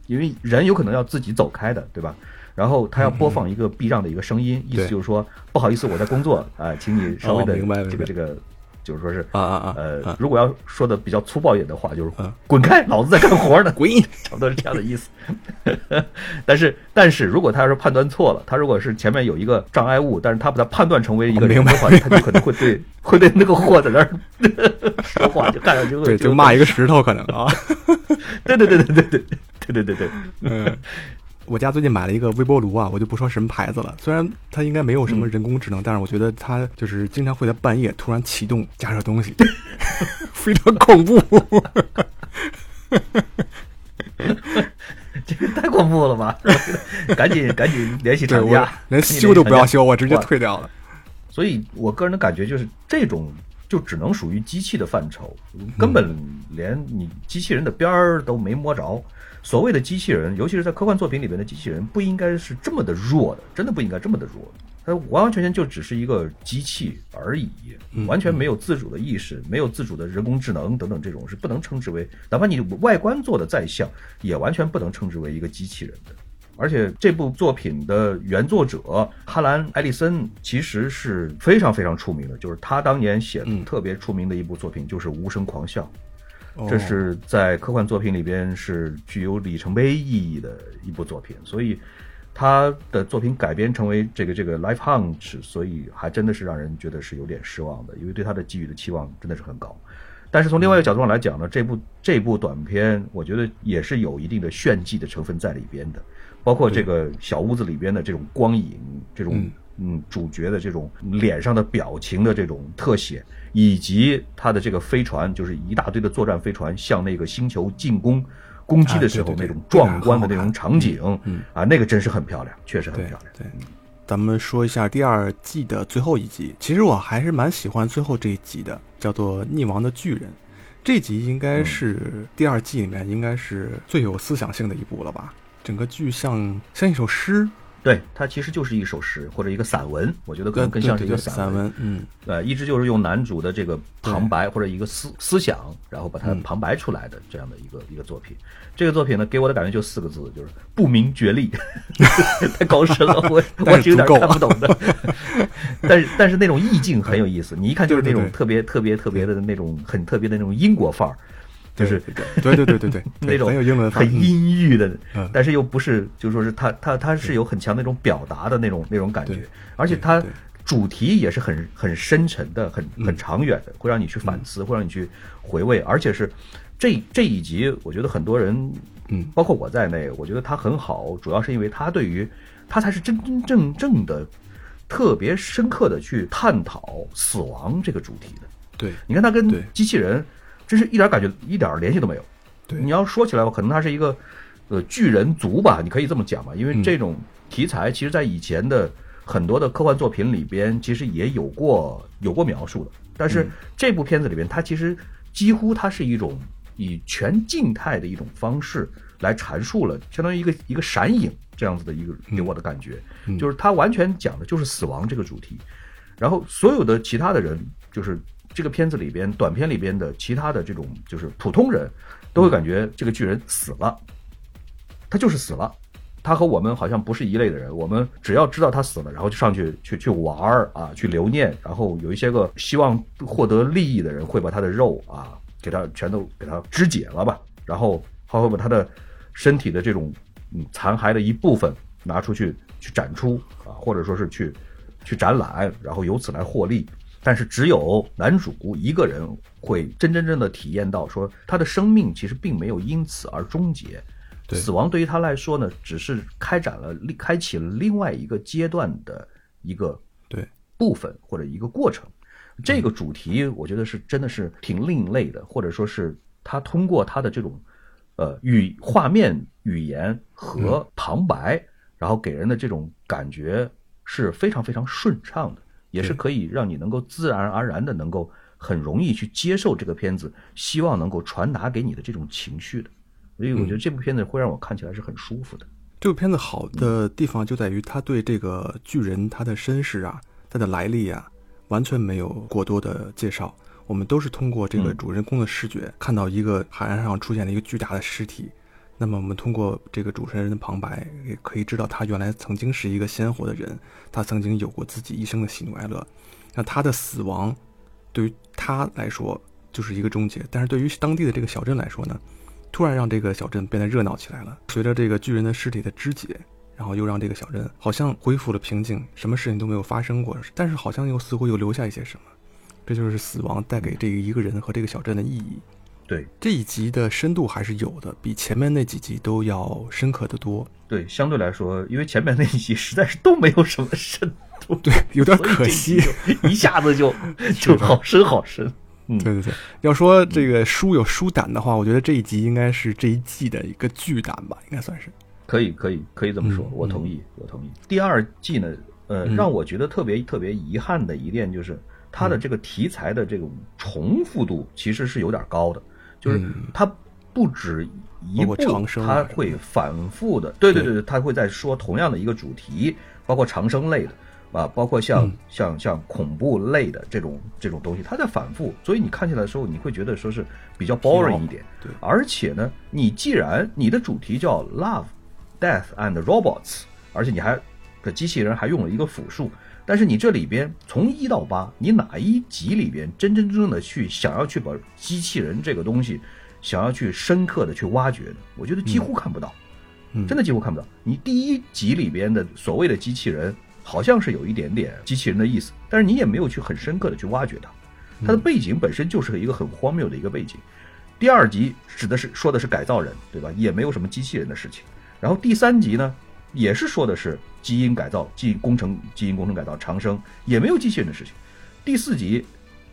因为人有可能要自己走开的，对吧？然后他要播放一个避让的一个声音，意思就是说不好意思，我在工作啊、请你稍微的这个这个，就是说是啊啊啊呃啊，如果要说的比较粗暴一点的话，就是嗯滚开，老子在干活呢，滚！差不多是这样的意思。但是，但是如果他要是判断错了，他如果是前面有一个障碍物，但是他把它判断成为一个人的话，他就可能会对 会对那个货在那儿说话，就看上去会对，就骂一个石头可能啊。对对对对对对对对对对，嗯，我家最近买了一个微波炉啊，我就不说什么牌子了。虽然它应该没有什么人工智能，但是我觉得它就是经常会在半夜突然启动加热东西，非常恐怖。这个太恐怖了吧！赶紧赶紧联系厂家，连修都不要修，我直接退掉了。所以我个人的感觉就是，这种就只能属于机器的范畴，根本连你机器人的边儿都没摸着。所谓的机器人，尤其是在科幻作品里边的机器人，不应该是这么的弱的，真的不应该这么的弱。它完完全全就只是一个机器而已，完全没有自主的意识，没有自主的人工智能等等，这种是不能称之为，哪怕你外观做的再像，也完全不能称之为一个机器人的。而且这部作品的原作者哈兰·艾利森其实是非常非常出名的，就是他当年写的特别出名的一部作品就是《无声狂笑》，这是在科幻作品里边是具有里程碑意义的一部作品，所以他的作品改编成为这个这个 Life Hunt，所以还真的是让人觉得是有点失望的，因为对他的寄予的期望真的是很高。但是从另外一个角度上来讲呢，这部这部短片我觉得也是有一定的炫技的成分在里边的。包括这个小屋子里边的这种光影，这种嗯主角的这种脸上的表情的这种特写，以及他的这个飞船，就是一大堆的作战飞船向那个星球进攻攻击的时候那种壮观的那种场景，啊，那个真是很漂亮，确实很漂亮。对，咱们说一下第二季的最后一集，其实我还是蛮喜欢最后这一集的，叫做《溺亡的巨人》。这集应该是第二季里面应该是最有思想性的一部了吧。整个剧像像一首诗，对，它其实就是一首诗或者一个散文，我觉得可能更像是一个散文。嗯，呃，一直就是用男主的这个旁白或者一个思思想，然后把它旁白出来的这样的一个一个作品。这个作品呢，给我的感觉就四个字，就是不明觉厉，太高深了，我 我是有点看不懂的。但是但是那种意境很有意思，你一看就是那种特别特别特别的那种很特别的那种英国范儿。就是对对对对对，那种很有英文很阴郁的，但是又不是，就说是他他他是有很强那种表达的那种那种感觉，而且他主题也是很很深沉的，很很长远的，会让你去反思，会让你去回味，而且是这这一集，我觉得很多人，嗯，包括我在内，我觉得他很好，主要是因为他对于他才是真真正正的特别深刻的去探讨死亡这个主题的。对，你看他跟机器人。真是一点感觉，一点联系都没有。对，你要说起来吧，可能它是一个，呃，巨人族吧，你可以这么讲吧。因为这种题材，其实在以前的很多的科幻作品里边，其实也有过有过描述的。但是这部片子里边，它其实几乎它是一种以全静态的一种方式来阐述了，相当于一个一个闪影这样子的一个给我的感觉，就是它完全讲的就是死亡这个主题。然后所有的其他的人，就是。这个片子里边，短片里边的其他的这种就是普通人，都会感觉这个巨人死了，他就是死了，他和我们好像不是一类的人。我们只要知道他死了，然后就上去去去玩儿啊，去留念，然后有一些个希望获得利益的人会把他的肉啊给他全都给他肢解了吧，然后他会把他的身体的这种嗯残骸的一部分拿出去去展出啊，或者说是去去展览，然后由此来获利。但是只有男主一个人会真真正的体验到，说他的生命其实并没有因此而终结，死亡对于他来说呢，只是开展了、开启了另外一个阶段的一个对部分或者一个过程。这个主题我觉得是真的是挺另类的，或者说是他通过他的这种呃语画面语言和旁白，然后给人的这种感觉是非常非常顺畅的。也是可以让你能够自然而然的能够很容易去接受这个片子，希望能够传达给你的这种情绪的，所以我觉得这部片子会让我看起来是很舒服的。这部片子好的地方就在于他对这个巨人他的身世啊、他的来历啊，完全没有过多的介绍，我们都是通过这个主人公的视觉看到一个海岸上出现了一个巨大的尸体。那么我们通过这个主持人的旁白，也可以知道他原来曾经是一个鲜活的人，他曾经有过自己一生的喜怒哀乐。那他的死亡，对于他来说就是一个终结，但是对于当地的这个小镇来说呢，突然让这个小镇变得热闹起来了。随着这个巨人的尸体的肢解，然后又让这个小镇好像恢复了平静，什么事情都没有发生过，但是好像又似乎又留下一些什么。这就是死亡带给这一个人和这个小镇的意义。对这一集的深度还是有的，比前面那几集都要深刻的多。对，相对来说，因为前面那一集实在是都没有什么深度，对，有点可惜，一下子就 就好深好深。嗯对对对，要说这个书有书胆的话，我觉得这一集应该是这一季的一个巨胆吧，应该算是。可以可以可以这么说，我同意，我同意。第二季呢，呃，让我觉得特别特别遗憾的一点就是。它的这个题材的这种重复度其实是有点高的，就是他不止一部，他会反复的，对对对对，它会在说同样的一个主题，包括长生类的。啊，包括像像像恐怖类的这种这种东西，它在反复，所以你看起来的时候，你会觉得说是比较 boring 一点。对，而且呢，你既然你的主题叫 love, death and robots，而且你还的机器人还用了一个复数，但是你这里边从一到八，你哪一集里边真真正正的去想要去把机器人这个东西想要去深刻的去挖掘的，我觉得几乎看不到，真的几乎看不到。你第一集里边的所谓的机器人。好像是有一点点机器人的意思，但是你也没有去很深刻的去挖掘它，它的背景本身就是一个很荒谬的一个背景。第二集指的是说的是改造人，对吧？也没有什么机器人的事情。然后第三集呢，也是说的是基因改造、基因工程、基因工程改造、长生，也没有机器人的事情。第四集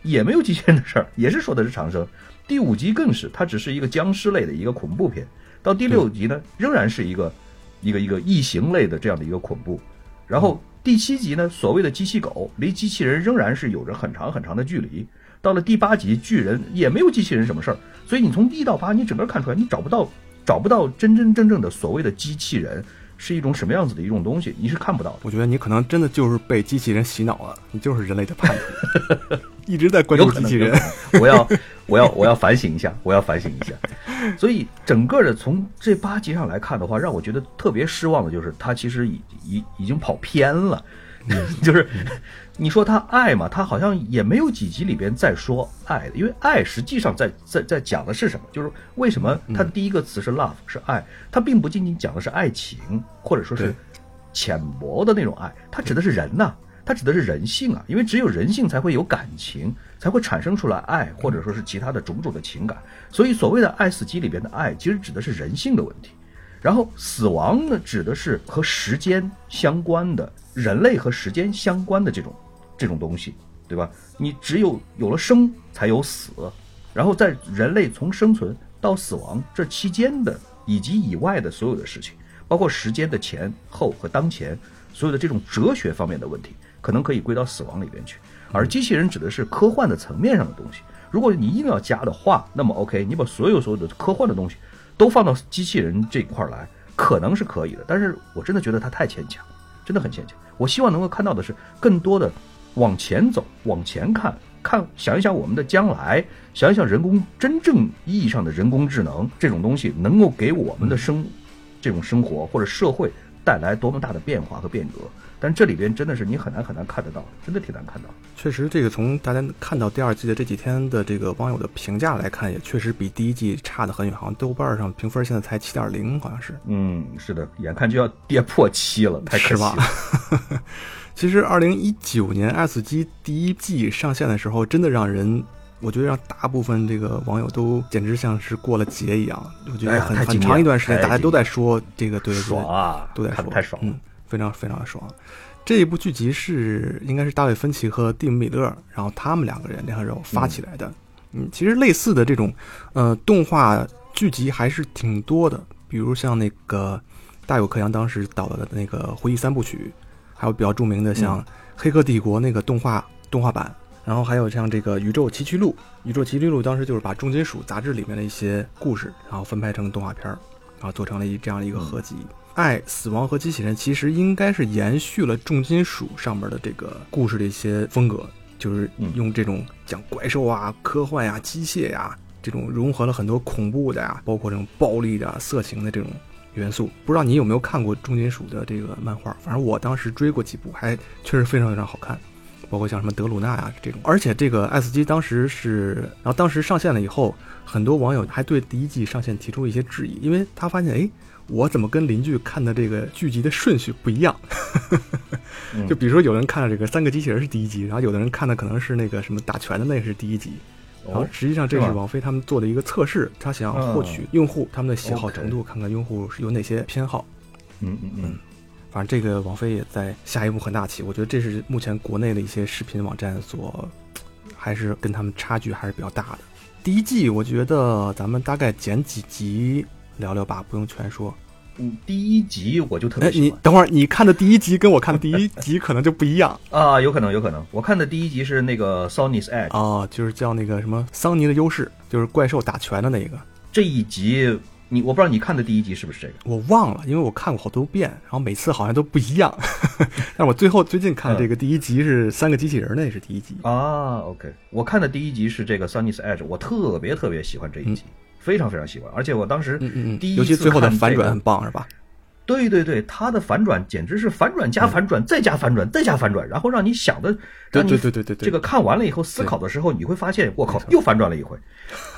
也没有机器人的事儿，也是说的是长生。第五集更是，它只是一个僵尸类的一个恐怖片。到第六集呢，仍然是一个一个一个异形类的这样的一个恐怖，然后。第七集呢，所谓的机器狗离机器人仍然是有着很长很长的距离。到了第八集，巨人也没有机器人什么事儿。所以你从一到八，你整个看出来，你找不到找不到真真正正的所谓的机器人是一种什么样子的一种东西，你是看不到的。我觉得你可能真的就是被机器人洗脑了，你就是人类的叛徒，一直在关注机器人。我要我要我要反省一下，我要反省一下。所以整个的从这八集上来看的话，让我觉得特别失望的就是他其实已已已经跑偏了，就是你说他爱嘛，他好像也没有几集里边在说爱的，因为爱实际上在在在讲的是什么？就是为什么他的第一个词是 love 是爱，他并不仅仅讲的是爱情，或者说是浅薄的那种爱，它指的是人呐。它指的是人性啊，因为只有人性才会有感情，才会产生出来爱，或者说是其他的种种的情感。所以所谓的《爱死机》里边的爱，其实指的是人性的问题。然后死亡呢，指的是和时间相关的，人类和时间相关的这种这种东西，对吧？你只有有了生，才有死。然后在人类从生存到死亡这期间的以及以外的所有的事情，包括时间的前后和当前，所有的这种哲学方面的问题。可能可以归到死亡里边去，而机器人指的是科幻的层面上的东西。如果你硬要加的话，那么 OK，你把所有所有的科幻的东西都放到机器人这块来，可能是可以的。但是我真的觉得它太牵强，真的很牵强。我希望能够看到的是更多的往前走，往前看，看想一想我们的将来，想一想人工真正意义上的人工智能这种东西能够给我们的生这种生活或者社会带来多么大的变化和变革。但这里边真的是你很难很难看得到，真的挺难看到。确实，这个从大家看到第二季的这几天的这个网友的评价来看，也确实比第一季差得很远。好像豆瓣上评分现在才七点零，好像是。嗯，是的，眼看就要跌破七了，太可惜了。其实，二零一九年《爱死机》第一季上线的时候，真的让人，我觉得让大部分这个网友都简直像是过了节一样。我觉得很很长一段时间，大家都在说这个，对对对，爽啊，都在说，太爽了。非常非常的爽，这一部剧集是应该是大卫芬奇和蒂姆米勒，然后他们两个人联合人发起来的。嗯，其实类似的这种呃动画剧集还是挺多的，比如像那个大有克洋当时导的那个回忆三部曲，还有比较著名的像《黑客帝国》那个动画动画版，然后还有像这个《宇宙奇趣录》，《宇宙奇趣录》当时就是把重金属杂志里面的一些故事，然后分拍成动画片儿，然后做成了一这样的一个合集。爱、死亡和机器人其实应该是延续了重金属上面的这个故事的一些风格，就是用这种讲怪兽啊、科幻呀、机械呀这种融合了很多恐怖的呀，包括这种暴力的、色情的这种元素。不知道你有没有看过重金属的这个漫画？反正我当时追过几部，还确实非常非常好看，包括像什么德鲁纳呀这种。而且这个《爱死机》当时是，然后当时上线了以后，很多网友还对第一季上线提出一些质疑，因为他发现哎。我怎么跟邻居看的这个剧集的顺序不一样？就比如说，有人看了这个三个机器人是第一集，然后有的人看的可能是那个什么打拳的那个是第一集，然后实际上这是王菲他们做的一个测试，他想获取用户他们的喜好程度，看看用户是有哪些偏好。嗯嗯嗯，反正这个王菲也在下一步很大棋，我觉得这是目前国内的一些视频网站所还是跟他们差距还是比较大的。第一季我觉得咱们大概剪几集。聊聊吧，不用全说。嗯，第一集我就特哎别，喜欢你等会儿，你看的第一集跟我看的第一集可能就不一样 啊，有可能，有可能。我看的第一集是那个 Sony's Edge，、啊，就是叫那个什么桑尼的优势，就是怪兽打拳的那个，这一集你我不知道你看的第一集是不是这个？我忘了，因为我看过好多遍，然后每次好像都不一样。但我最后最近看的这个第一集是三个机器人，那是第一集。啊，OK，我看的第一集是这个 Sony's Edge，我特别特别喜欢这一集，非常非常喜欢，而且我当时嗯嗯嗯，第一次尤其最后的反转很棒，是吧？对对对，他的反转简直是反转加反转，再加反转，再加反转，然后让你想的，对让你对对对对对。这个看完了以后思考的时候，你会发现，我靠，又反转了一回，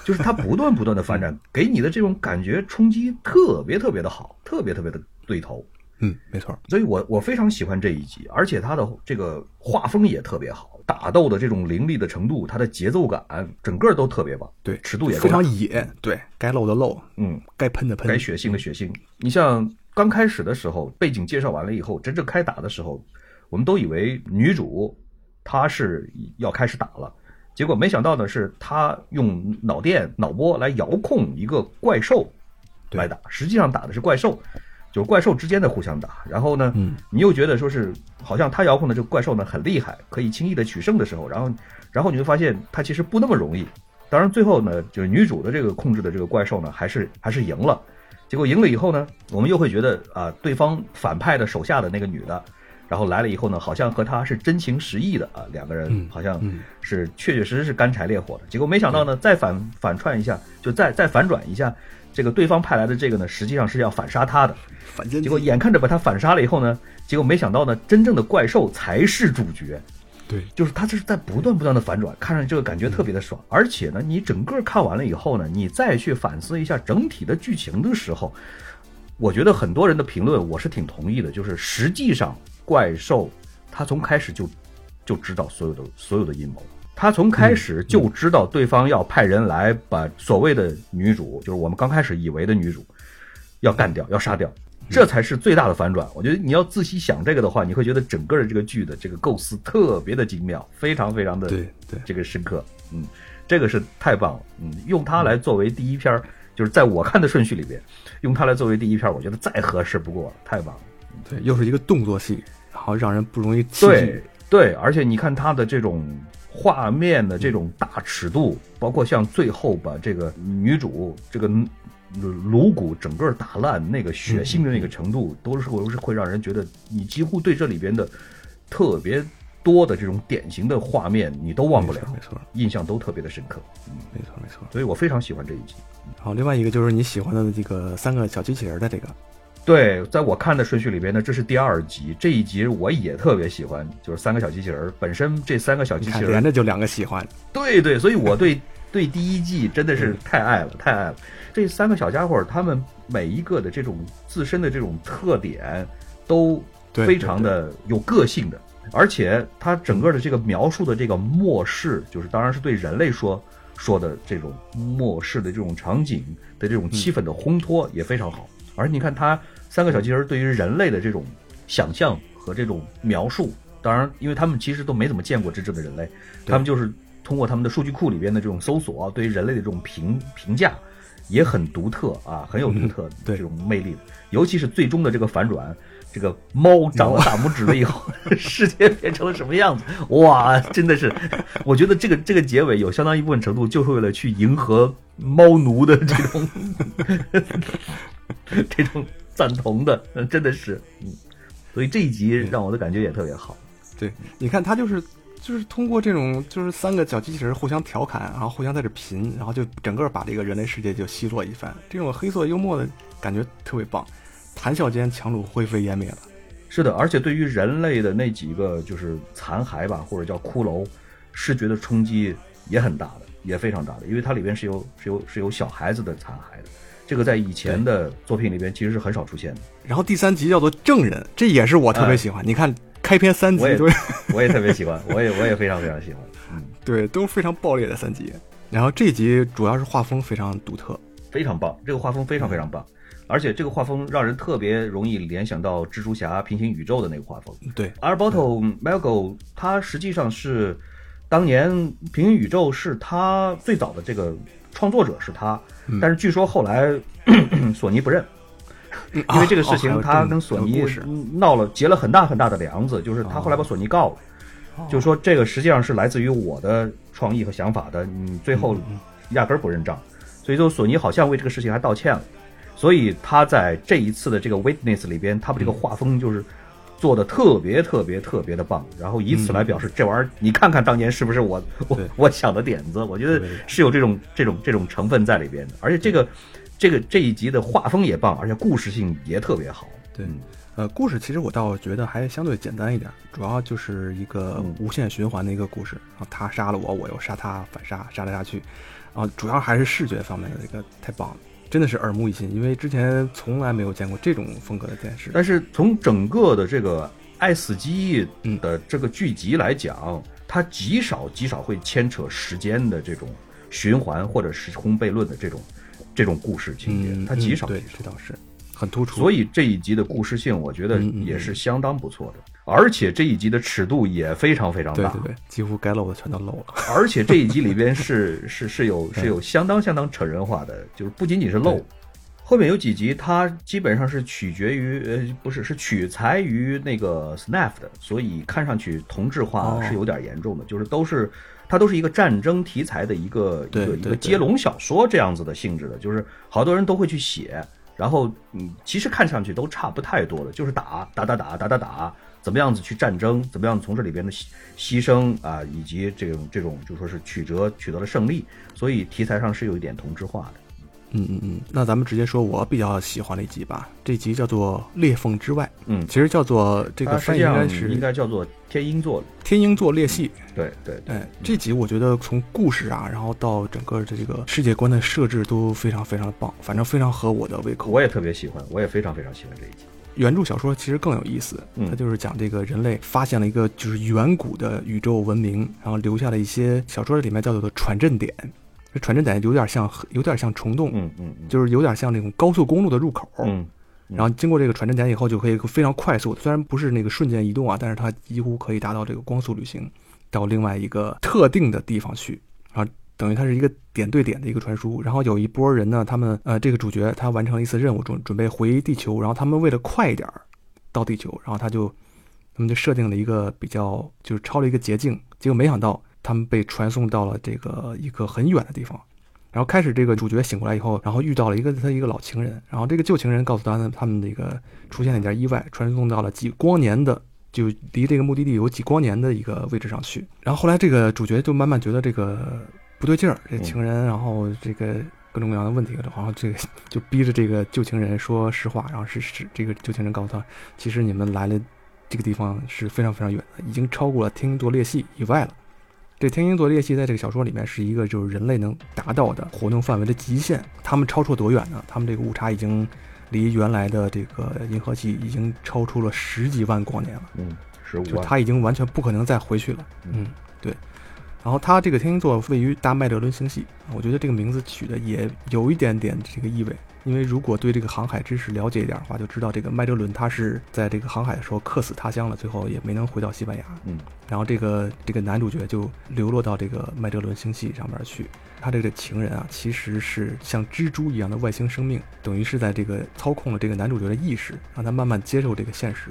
就是他不断不断的反转，给你的这种感觉冲击特别特别的好，特别特别的对头，嗯，没错。所以我我非常喜欢这一集，而且他的这个画风也特别好，打斗的这种凌厉的程度，它的节奏感，整个都特别棒，对，尺度也非常野，对该露的露，嗯，该喷的喷该。血腥的血腥。你像刚开始的时候，背景介绍完了以后，真正开打的时候，我们都以为女主她是要开始打了，结果没想到呢是，她用脑电脑波来遥控一个怪兽来打，实际上打的是怪兽。就是怪兽之间的互相打，然后呢，嗯你又觉得说是好像他遥控的这个怪兽呢很厉害，可以轻易的取胜的时候，然后，然后你会发现他其实不那么容易。当然最后呢，就是女主的这个控制的这个怪兽呢，还是还是赢了。结果赢了以后呢，我们又会觉得啊，对方反派的手下的那个女的，然后来了以后呢，好像和他是真情实意的啊，两个人嗯好像嗯是确确实实是干柴烈火的。结果没想到呢，再反反串一下，就再再反转一下，这个对方派来的这个呢，实际上是要反杀他的。结果眼看着把他反杀了以后呢，结果没想到呢，真正的怪兽才是主角。对，就是他这是在不断不断的反转，看上去这个感觉特别的爽。而且呢，你整个看完了以后呢，你再去反思一下整体的剧情的时候，我觉得很多人的评论我是挺同意的，就是实际上怪兽他从开始就就知道所有的所有的阴谋。他从开始就知道对方要派人来把所谓的女主，就是我们刚开始以为的女主，要干掉，要杀掉，这才是最大的反转。我觉得你要仔细想这个的话，你会觉得整个的这个剧的这个构思特别的精妙，非常非常的对对这个深刻。嗯，这个是太棒了。嗯，用它来作为第一篇儿，就是在我看的顺序里边，用它来作为第一篇儿，我觉得再合适不过了，太棒了。对，又是一个动作戏，然后让人不容易弃对剧。对，而且你看他的这种画面的这种大尺度，包括像最后把这个女主这个颅骨整个打烂，那个血腥的那个程度，都是会是会让人觉得你几乎对这里边的特别多的这种典型的画面你都忘不了，没错，印象都特别的深刻。嗯，没错，没错。所以我非常喜欢这一集。好，另外一个就是你喜欢的这个三个小机器人的这个，对，在我看的顺序里边呢，这是第二集，这一集我也特别喜欢，就是三个小机器人儿。本身这三个小机器人连着就两个喜欢，对对，所以我对对第一季真的是太爱了，太爱了。这三个小家伙儿，他们每一个的这种自身的这种特点，都非常的有个性的，而且他整个的这个描述的这个末世，就是当然是对人类说说的这种末世的这种场景的这种气氛的烘托也非常好。而你看他三个小机器人对于人类的这种想象和这种描述，当然，因为他们其实都没怎么见过真正的人类，他们就是通过他们的数据库里边的这种搜索，对于人类的这种评评价也很独特啊，很有独特的这种魅力。尤其是最终的这个反转，这个猫长了大拇指了以后，世界变成了什么样子？哇，真的是，我觉得这个这个结尾有相当一部分程度就是为了去迎合猫奴的这种 这种赞同的，真的是，嗯，所以这一集让我的感觉也特别好。对，你看他就是就是通过这种就是三个小机器人互相调侃，然后互相在这贫，然后就整个把这个人类世界就奚落一番，这种黑色幽默的感觉特别棒，谈笑间强弩灰飞烟灭了。是的，而且对于人类的那几个就是残骸吧，或者叫骷髅，视觉的冲击也很大的，也非常大的，因为它里边是有是有是有小孩子的残骸的，这个在以前的作品里边其实是很少出现的。然后第三集叫做证人，这也是我特别喜欢。你看开篇三集我也我也特别喜欢，我也我也非常非常喜欢。嗯，对都非常爆裂的三集。然后这集主要是画风非常独特，非常棒，这个画风非常非常棒，而且这个画风让人特别容易联想到蜘蛛侠平行宇宙的那个画风。对。Alberto Melgo 他实际上是当年平行宇宙是他最早的这个创作者是他，但是据说后来 索尼不认，因为这个事情他跟索尼闹了结了很大很大的梁子，就是他后来把索尼告了，就说这个实际上是来自于我的创意和想法的，你最后压根儿不认账，所以说索尼好像为这个事情还道歉了，所以他在这一次的这个 Witness 里边，他把这个画风就是。做的特别特别特别的棒，然后以此来表示这玩意儿，你看看当年是不是我我我想的点子？我觉得是有这种这种这种成分在里边的，而且这个这个这一集的画风也棒，而且故事性也特别好。对，呃，故事其实我倒觉得还相对简单一点，主要就是一个无限循环的一个故事，然后他杀了我，我又杀他，反杀杀来杀去，然后主要还是视觉方面的这个太棒了。真的是耳目一新，因为之前从来没有见过这种风格的电视。但是从整个的这个《爱死机》的这个剧集来讲，它极少极少会牵扯时间的这种循环或者时空悖论的这种这种故事情节，它极少。对，这倒是。很突出，所以这一集的故事性，我觉得也是相当不错的。而且这一集的尺度也非常非常大，对对对，几乎该露的全都露了。而且这一集里边是 是是有是有相当相当成人化的，就是不仅仅是露，后面有几集它基本上是取决于呃不是是取材于那个 Snap 的，所以看上去同质化是有点严重的，就是都是它都是一个战争题材的一个一个一个接龙小说这样子的性质的，就是好多人都会去写。然后，嗯，其实看上去都差不太多了，就是打打打打打打打，怎么样子去战争，怎么样从这里边的牺牺牲啊，以及这种这种就说是曲折取得了胜利，所以题材上是有一点同质化的。嗯嗯嗯，那咱们直接说我比较喜欢的一集吧。这集叫做《裂缝之外》。嗯，其实叫做这个翻译应该是应该叫做《天鹰座》。天鹰座裂隙。对对对，这集我觉得从故事啊，然后到整个的这个世界观的设置都非常非常的棒，反正非常合我的胃口。我也特别喜欢，我也非常非常喜欢这一集。原著小说其实更有意思，它就是讲这个人类发现了一个就是远古的宇宙文明，然后留下了一些小说里面叫做的传震点。这传真点有点像，有点像虫洞，嗯嗯，就是有点像那种高速公路的入口，嗯，然后经过这个传真点以后，就可以非常快速，虽然不是那个瞬间移动啊，但是它几乎可以达到这个光速旅行到另外一个特定的地方去，然后等于它是一个点对点的一个传输。然后有一波人呢，他们呃，这个主角他完成了一次任务，准准备回地球，然后他们为了快一点到地球，然后他就他们就设定了一个比较就是超了一个捷径，结果没想到。他们被传送到了这个一个很远的地方，然后开始这个主角醒过来以后，然后遇到了一个他一个老情人，然后这个旧情人告诉他呢，他们这个出现了一点意外，传送到了几光年的，就离这个目的地有几光年的一个位置上去。然后后来这个主角就慢慢觉得这个不对劲儿，这情人，然后这个各种各样的问题，然后这个就逼着这个旧情人说实话，然后是是这个旧情人告诉他，其实你们来了这个地方是非常非常远的，已经超过了天鹰座裂隙以外了。这天鹰座裂隙在这个小说里面是一个就是人类能达到的活动范围的极限。他们超出多远呢？他们这个误差已经离原来的这个银河系已经超出了十几万光年了。嗯，十五万。就他已经完全不可能再回去了。嗯，对。然后它这个天鹰座位于大麦哲伦星系，我觉得这个名字取的也有一点点这个意味。因为如果对这个航海知识了解一点的话，就知道这个麦哲伦他是在这个航海的时候客死他乡了，最后也没能回到西班牙。嗯，然后这个这个男主角就流落到这个麦哲伦星系上面去。他这个情人啊，其实是像蜘蛛一样的外星生命，等于是在这个操控了这个男主角的意识，让他慢慢接受这个现实。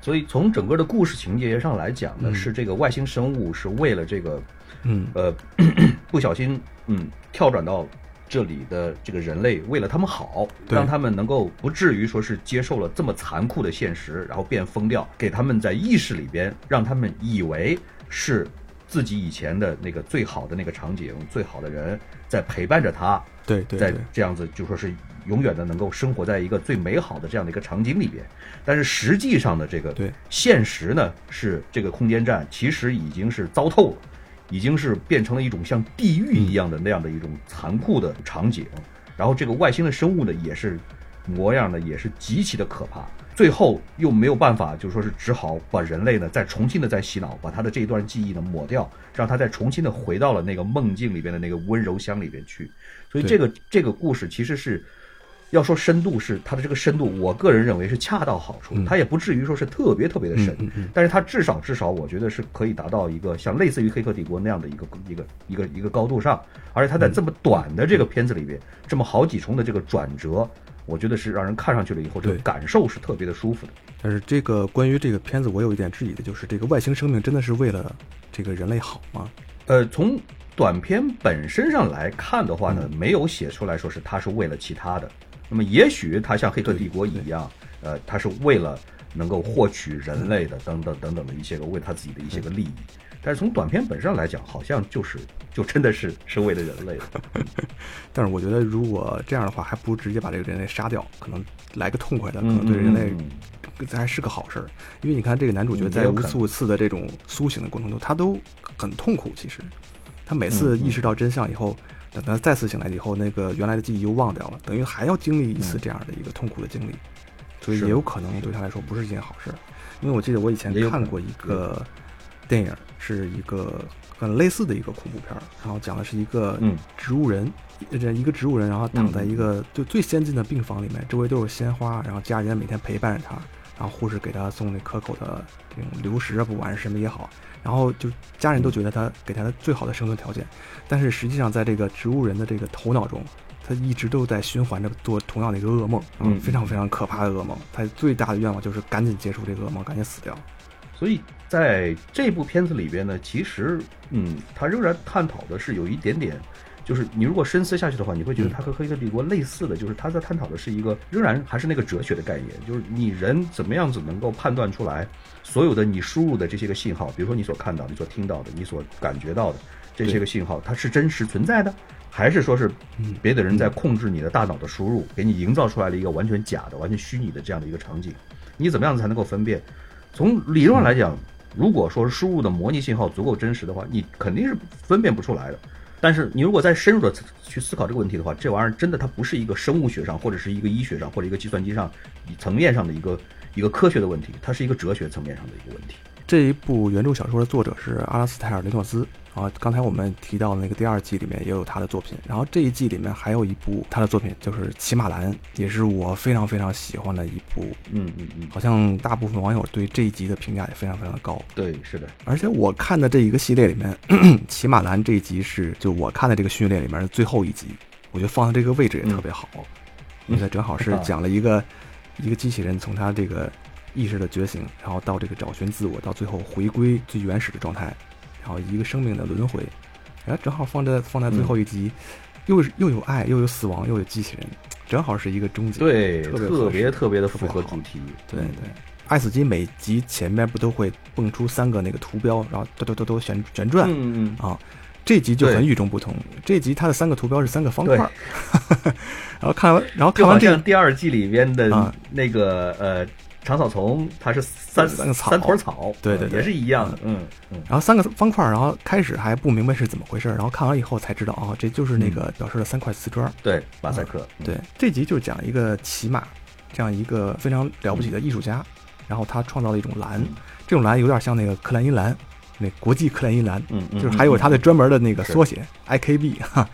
所以从整个的故事情节上来讲呢，是这个外星生物是为了这个，嗯呃，不小心嗯跳转到。这里的这个人类为了他们好，让他们能够不至于说是接受了这么残酷的现实，然后变疯掉，给他们在意识里边，让他们以为是自己以前的那个最好的那个场景，最好的人在陪伴着他，对对，在这样子就说是永远的能够生活在一个最美好的这样的一个场景里边。但是实际上的这个对现实呢，是这个空间站其实已经是糟透了。已经是变成了一种像地狱一样的那样的一种残酷的场景，然后这个外星的生物呢，也是模样呢，也是极其的可怕。最后又没有办法，就说是只好把人类呢再重新的再洗脑，把他的这一段记忆呢抹掉，让他再重新的回到了那个梦境里边的那个温柔乡里边去。所以这个这个故事其实是。要说深度是它的这个深度，我个人认为是恰到好处，它也不至于说是特别特别的深，但是它至少至少我觉得是可以达到一个像类似于《黑客帝国》那样的一个一个一个一个高度上，而且它在这么短的这个片子里边，这么好几重的这个转折，我觉得是让人看上去了以后，这个对感受是特别的舒服的。但是这个关于这个片子，我有一点质疑的就是，这个外星生命真的是为了这个人类好吗？呃，从短片本身上来看的话呢，没有写出来说是它是为了其他的。那么也许他像《黑客帝国》一样，呃，他是为了能够获取人类的等等等等的一些个为他自己的一些个利益。但是从短片本身上来讲，好像就是就真的是是为了人类的。但是我觉得，如果这样的话，还不如直接把这个人类杀掉，可能来个痛快的，可能对人类还是个好事儿。因为你看，这个男主角嗯在无数次的这种苏醒的过程中，他都很痛苦。其实，他每次意识到真相以后，等他再次醒来以后，那个原来的记忆又忘掉了，等于还要经历一次这样的一个痛苦的经历，所以也有可能对他来说不是一件好事。儿。因为我记得我以前看过一个电影，是一个很类似的一个恐怖片儿，然后讲的是一个嗯。植物人，这一个植物人，然后躺在一个就最先进的病房里面，周围都是鲜花，然后家人每天陪伴着他，然后护士给他送那可口的这种流食啊，不管是什么也好，然后就家人都觉得他给他的最好的生存条件，但是实际上在这个植物人的这个头脑中，他一直都在循环着做同样的一个噩梦，嗯非常非常可怕的噩梦。他最大的愿望就是赶紧结束这个噩梦，赶紧死掉。所以在这部片子里边呢，其实嗯，他仍然探讨的是有一点点，就是你如果深思下去的话，你会觉得它和《黑客帝国》类似的，就是它在探讨的是一个仍然还是那个哲学的概念，就是你人怎么样子能够判断出来所有的你输入的这些个信号，比如说你所看到、你所听到的、你所感觉到的这些个信号，它是真实存在的，还是说是别的人在控制你的大脑的输入，给你营造出来了一个完全假的、完全虚拟的这样的一个场景？你怎么样子才能够分辨？从理论上来讲，如果说输入的模拟信号足够真实的话，你肯定是分辨不出来的。但是你如果再深入的去思考这个问题的话，这玩意儿真的它不是一个生物学上，或者是一个医学上，或者一个计算机上层面上的一个一个科学的问题，它是一个哲学层面上的一个问题。这一部原著小说的作者是阿拉斯泰尔·雷诺兹啊，刚才我们提到的那个第二季里面也有他的作品，然后这一季里面还有一部他的作品，就是《骑马兰》，也是我非常非常喜欢的一部。嗯嗯嗯，好像大部分网友对这一集的评价也非常非常的高，对，是的，而且我看的这一个系列里面，《骑马兰》这一集是就我看的这个序列里面的最后一集，我觉得放在这个位置也特别好，因为它正好是讲了一个一个机器人从他这个意识的觉醒，然后到这个找寻自我，到最后回归最原始的状态，然后一个生命的轮回，然后正好放在放在最后一集，又是又有爱，又有死亡，又有机器人，正好是一个终结，对，特别特别的符合主题。对对。爱死机每集前面不都会蹦出三个那个图标，然后嘟嘟嘟嘟旋旋转，嗯嗯，啊，这集就很与众不同。这集它的三个图标是三个方块，然后看完，然后看完这个，第二季里边的啊那个呃长草丛，它是三三个草三坨草，对对对。也是一样的。嗯嗯，然后三个方块，然后开始还不明白是怎么回事，然后看完以后才知道，哦，这就是那个表示了三块瓷砖儿。对，马赛克，嗯。对，这集就是讲一个骑马这样一个非常了不起的艺术家，然后他创造了一种蓝，这种蓝有点像那个克莱因蓝，那国际克莱因蓝，嗯嗯，就是还有它的专门的那个缩写 IKB 哈，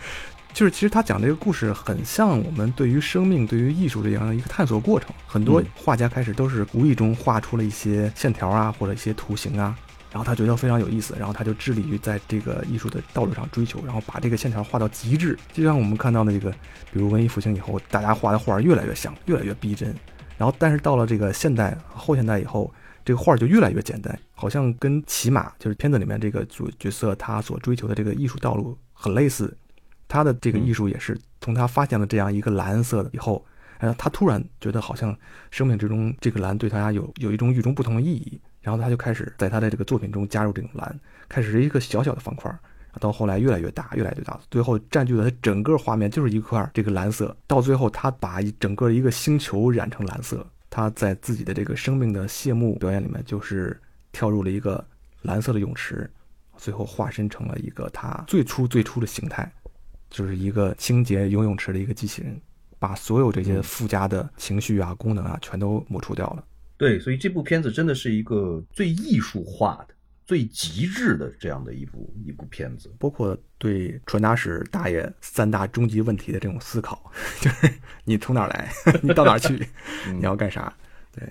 就是其实他讲这个故事很像我们对于生命、对于艺术这样的一个探索过程。很多嗯画家开始都是无意中画出了一些线条啊，或者一些图形啊，然后他觉得非常有意思，然后他就致力于在这个艺术的道路上追求，然后把这个线条画到极致。就像我们看到的这个，比如文艺复兴以后，大家画的画越来越像，越来越逼真。然后，但是到了这个现代、后现代以后，这个画就越来越简单，好像跟骑马就是片子里面这个主角色他所追求的这个艺术道路很类似。他的这个艺术也是从他发现了这样一个蓝色的以后，然后他突然觉得好像生命之中这个蓝对他有有一种与众不同的意义，然后他就开始在他的这个作品中加入这种蓝，开始是一个小小的方块，到后来越来越大，越来越大，最后占据了他整个画面就是一块这个蓝色。到最后，他把一整个一个星球染成蓝色。他在自己的这个生命的谢幕表演里面，就是跳入了一个蓝色的泳池，最后化身成了一个他最初最初的形态，就是一个清洁游泳池的一个机器人，把所有这些附加的情绪啊、功能啊全都抹除掉了。对，所以这部片子真的是一个最艺术化的、最极致的这样的一部一部片子。包括对传达室大爷三大终极问题的这种思考，就是你从哪儿来，你到哪儿去，你要干啥？对，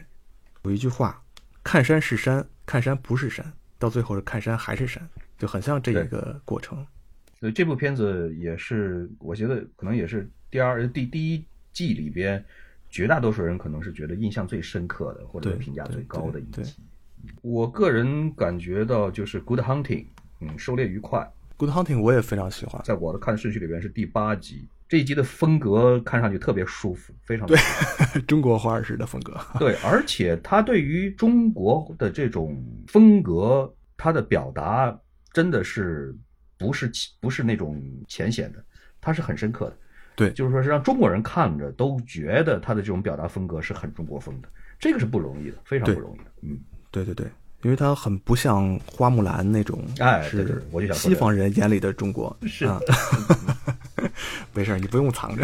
有一句话，看山是山，看山不是山，到最后是看山还是山，就很像这一个过程。所以这部片子也是，我觉得可能也是第二第第一季里边绝大多数人可能是觉得印象最深刻的，或者对评价最高的一集。我个人感觉到就是《Good Hunting》，嗯，狩猎愉快，Good Hunting 我也非常喜欢，在我的看顺序里边是第八集。这一集的风格看上去特别舒服，非常对 中国华尔式的风格。对，而且他对于中国的这种风格，他的表达真的是不是不是那种浅显的，它是很深刻的。对就是说是让中国人看着都觉得他的这种表达风格是很中国风的，这个是不容易的，非常不容易的。嗯，对对对，因为它很不像花木兰那种，是哎对对对我就想西方人眼里的中国。是啊，没事儿，你不用藏着。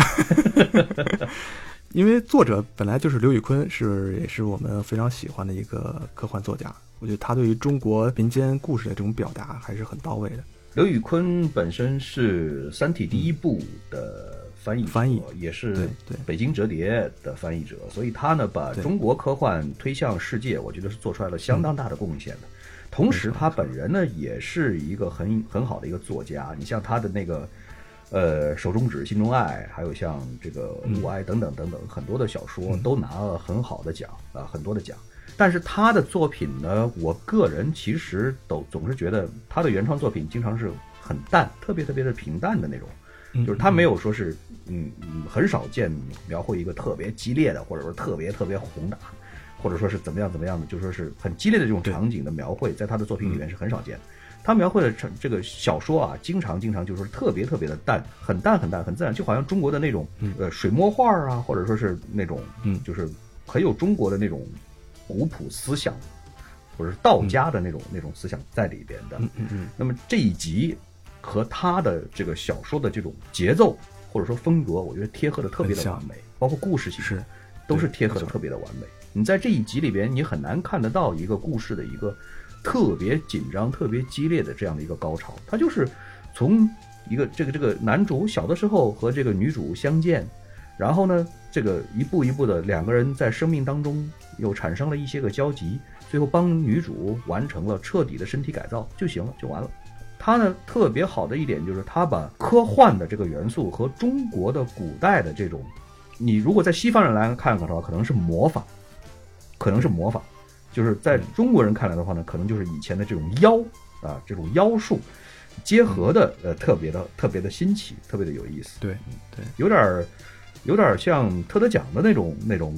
因为作者本来就是刘宇坤，是也是我们非常喜欢的一个科幻作家。我觉得他对于中国民间故事的这种表达还是很到位的。刘宇昆本身是《三体》第一部的翻译翻译也是北京折叠的翻译者，所以他呢把中国科幻推向世界，我觉得是做出来了相当大的贡献的。同时，他本人呢也是一个很很好的一个作家。你像他的那个呃手中指心中爱，还有像这个我爱等等等等很多的小说都拿了很好的奖啊，很多的奖。但是他的作品呢，我个人其实都总是觉得他的原创作品经常是很淡，特别特别的平淡的那种。嗯就是他没有说是，嗯嗯，很少见描绘一个特别激烈的，或者说特别特别宏大，或者说是怎么样怎么样的，就说是很激烈的这种场景的描绘，在他的作品里面是很少见的。他描绘的这这个小说啊，经常经常就是说特别特别的淡，很淡很淡，很自然，就好像中国的那种呃水墨画啊，或者说是那种嗯就是很有中国的那种古朴思想，或者是道家的那种、那种思想在里边的。嗯嗯嗯，那么这一集和他的这个小说的这种节奏或者说风格，我觉得贴合的特别的完美，包括故事性是都是贴合的特别的完美。你在这一集里边，你很难看得到一个故事的一个特别紧张、特别激烈的这样的一个高潮，它就是从一个这个这个男主小的时候和这个女主相见，然后呢，这个一步一步的两个人在生命当中又产生了一些个交集，最后帮女主完成了彻底的身体改造就行了，就完了。他呢特别好的一点就是他把科幻的这个元素和中国的古代的这种，你如果在西方人来看的话，可能是魔法，可能是魔法，就是在中国人看来的话呢，可能就是以前的这种妖啊，这种妖术结合的，呃，特别的特别的新奇，特别的有意思，对对，有点儿有点像特德奖的那种那种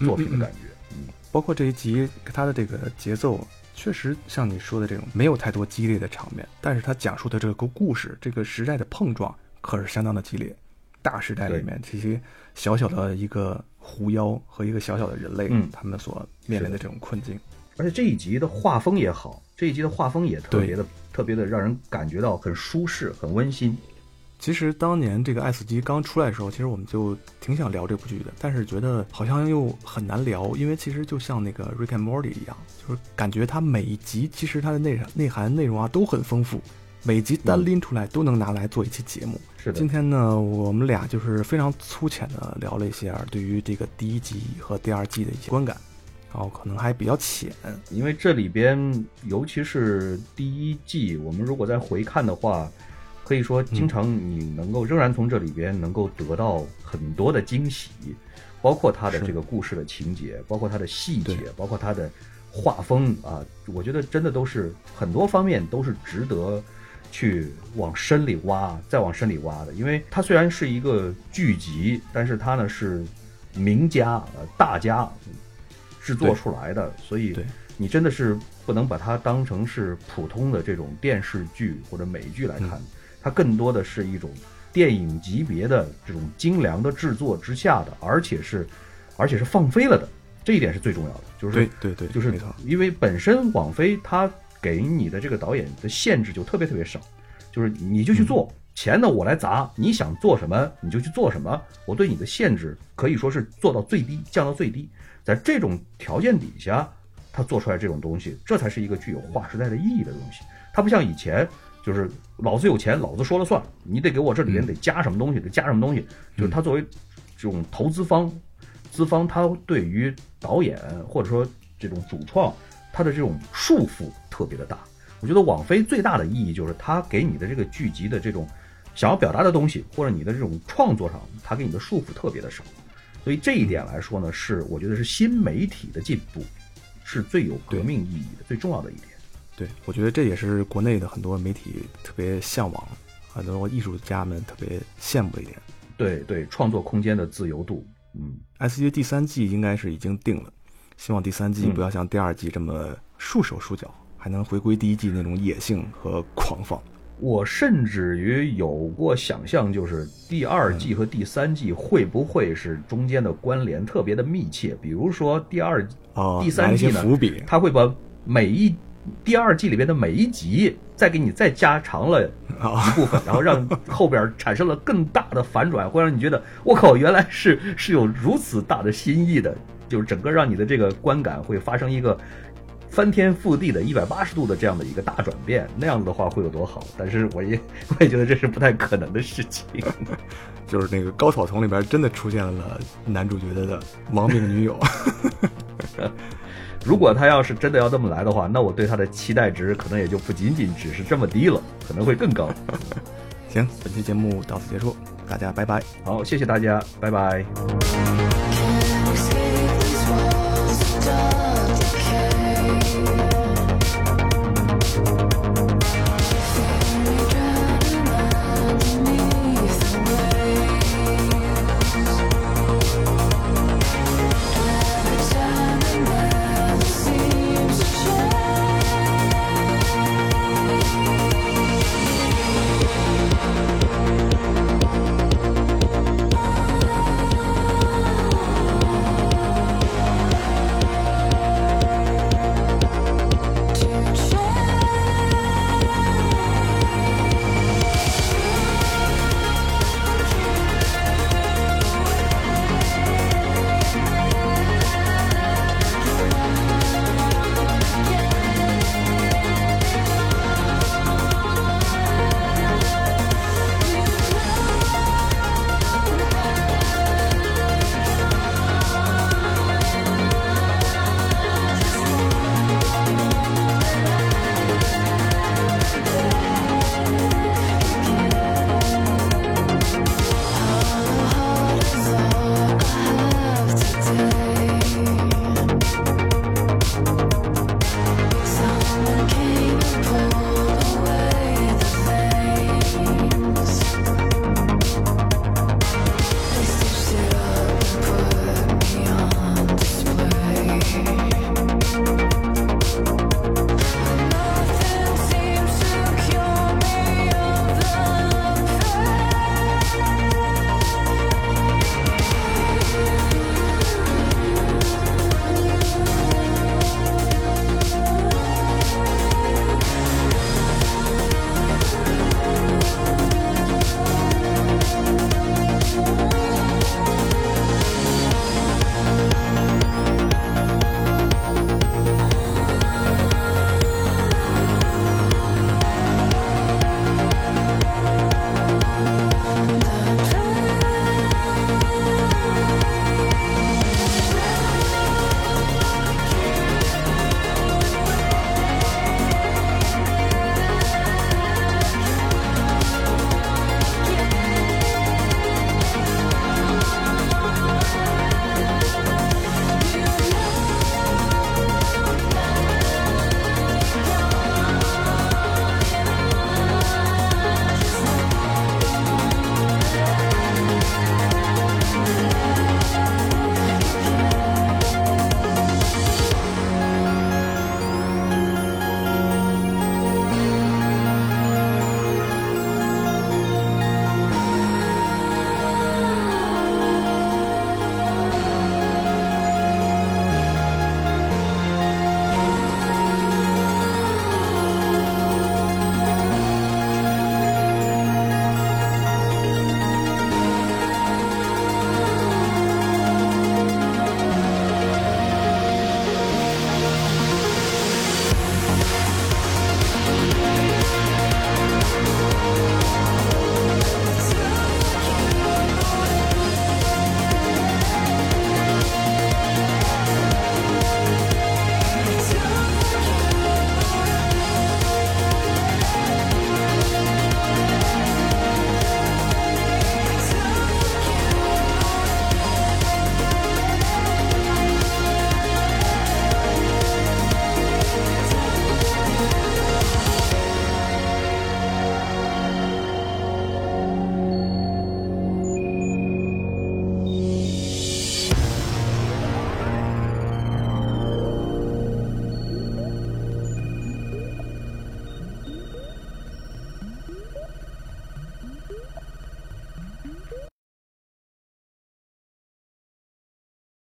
作品的感觉。嗯包括这一集它的这个节奏，确实像你说的这种没有太多激烈的场面，但是它讲述的这个故事，这个时代的碰撞可是相当的激烈。大时代里面，这些小小的一个狐妖和一个小小的人类，嗯他们所面临的这种困境，而且这一集的画风也好，这一集的画风也特别的特别的让人感觉到很舒适、很温馨。其实当年这个《爱死机》刚出来的时候，其实我们就挺想聊这部剧的，但是觉得好像又很难聊，因为其实就像那个《Rick and Morty》一样，就是感觉它每一集其实它的内内涵内容啊都很丰富，每集单拎出来都能拿来做一期节目。是的今，天呢，我们俩就是非常粗浅的聊了一些啊对于这个第一集和第二季的一些观感，然后可能还比较浅。因为这里边尤其是第一季，我们如果再回看的话，可以说经常你能够仍然从这里边能够得到很多的惊喜，包括它的这个故事的情节，包括它的细节，包括它的画风啊，我觉得真的都是很多方面都是值得去往深里挖，再往深里挖的。因为它虽然是一个剧集，但是它呢是名家呃大家制作出来的，所以你真的是不能把它当成是普通的这种电视剧或者美剧来看，嗯它更多的是一种电影级别的这种精良的制作之下的，而且是而且是放飞了的，这一点是最重要的，就是对对对，就是因为本身网飞它给你的这个导演的限制就特别特别少，就是你就去做，嗯。钱呢我来砸，你想做什么你就去做什么，我对你的限制可以说是做到最低，降到最低，在这种条件底下，他做出来这种东西，这才是一个具有划时代的意义的东西。它不像以前，就是老子有钱，老子说了算，你得给我这里面得加什么东西，得加什么东西。就是他作为这种投资方，资方他对于导演或者说这种主创，他的这种束缚特别的大。我觉得网飞最大的意义就是他给你的这个剧集的这种想要表达的东西，或者你的这种创作上，他给你的束缚特别的少。所以这一点来说呢，是我觉得是新媒体的进步，是最有革命意义的、最重要的一点。对，我觉得这也是国内的很多媒体特别向往，很多艺术家们特别羡慕的一点。对对，创作空间的自由度，嗯，S G 第三季应该是已经定了，希望第三季嗯不要像第二季这么束手束脚，还能回归第一季那种野性和狂放。我甚至于有过想象，就是第二季和第三季会不会是中间的关联特别的密切？比如说第二、哦，第三季呢伏笔，他会把每一第二季里边的每一集再给你再加长了啊一部分，然后让后边产生了更大的反转，会让你觉得我靠，原来是是有如此大的新意的，就是整个让你的这个观感会发生一个。翻天覆地的一百八十度的这样的一个大转变，那样子的话会有多好？但是我也我也觉得这是不太可能的事情。就是那个高草丛里边真的出现了男主角的亡命女友。如果他要是真的要这么来的话，那我对他的期待值可能也就不仅仅只是这么低了，可能会更高。行，本期节目到此结束，大家拜拜。好，谢谢大家，拜拜。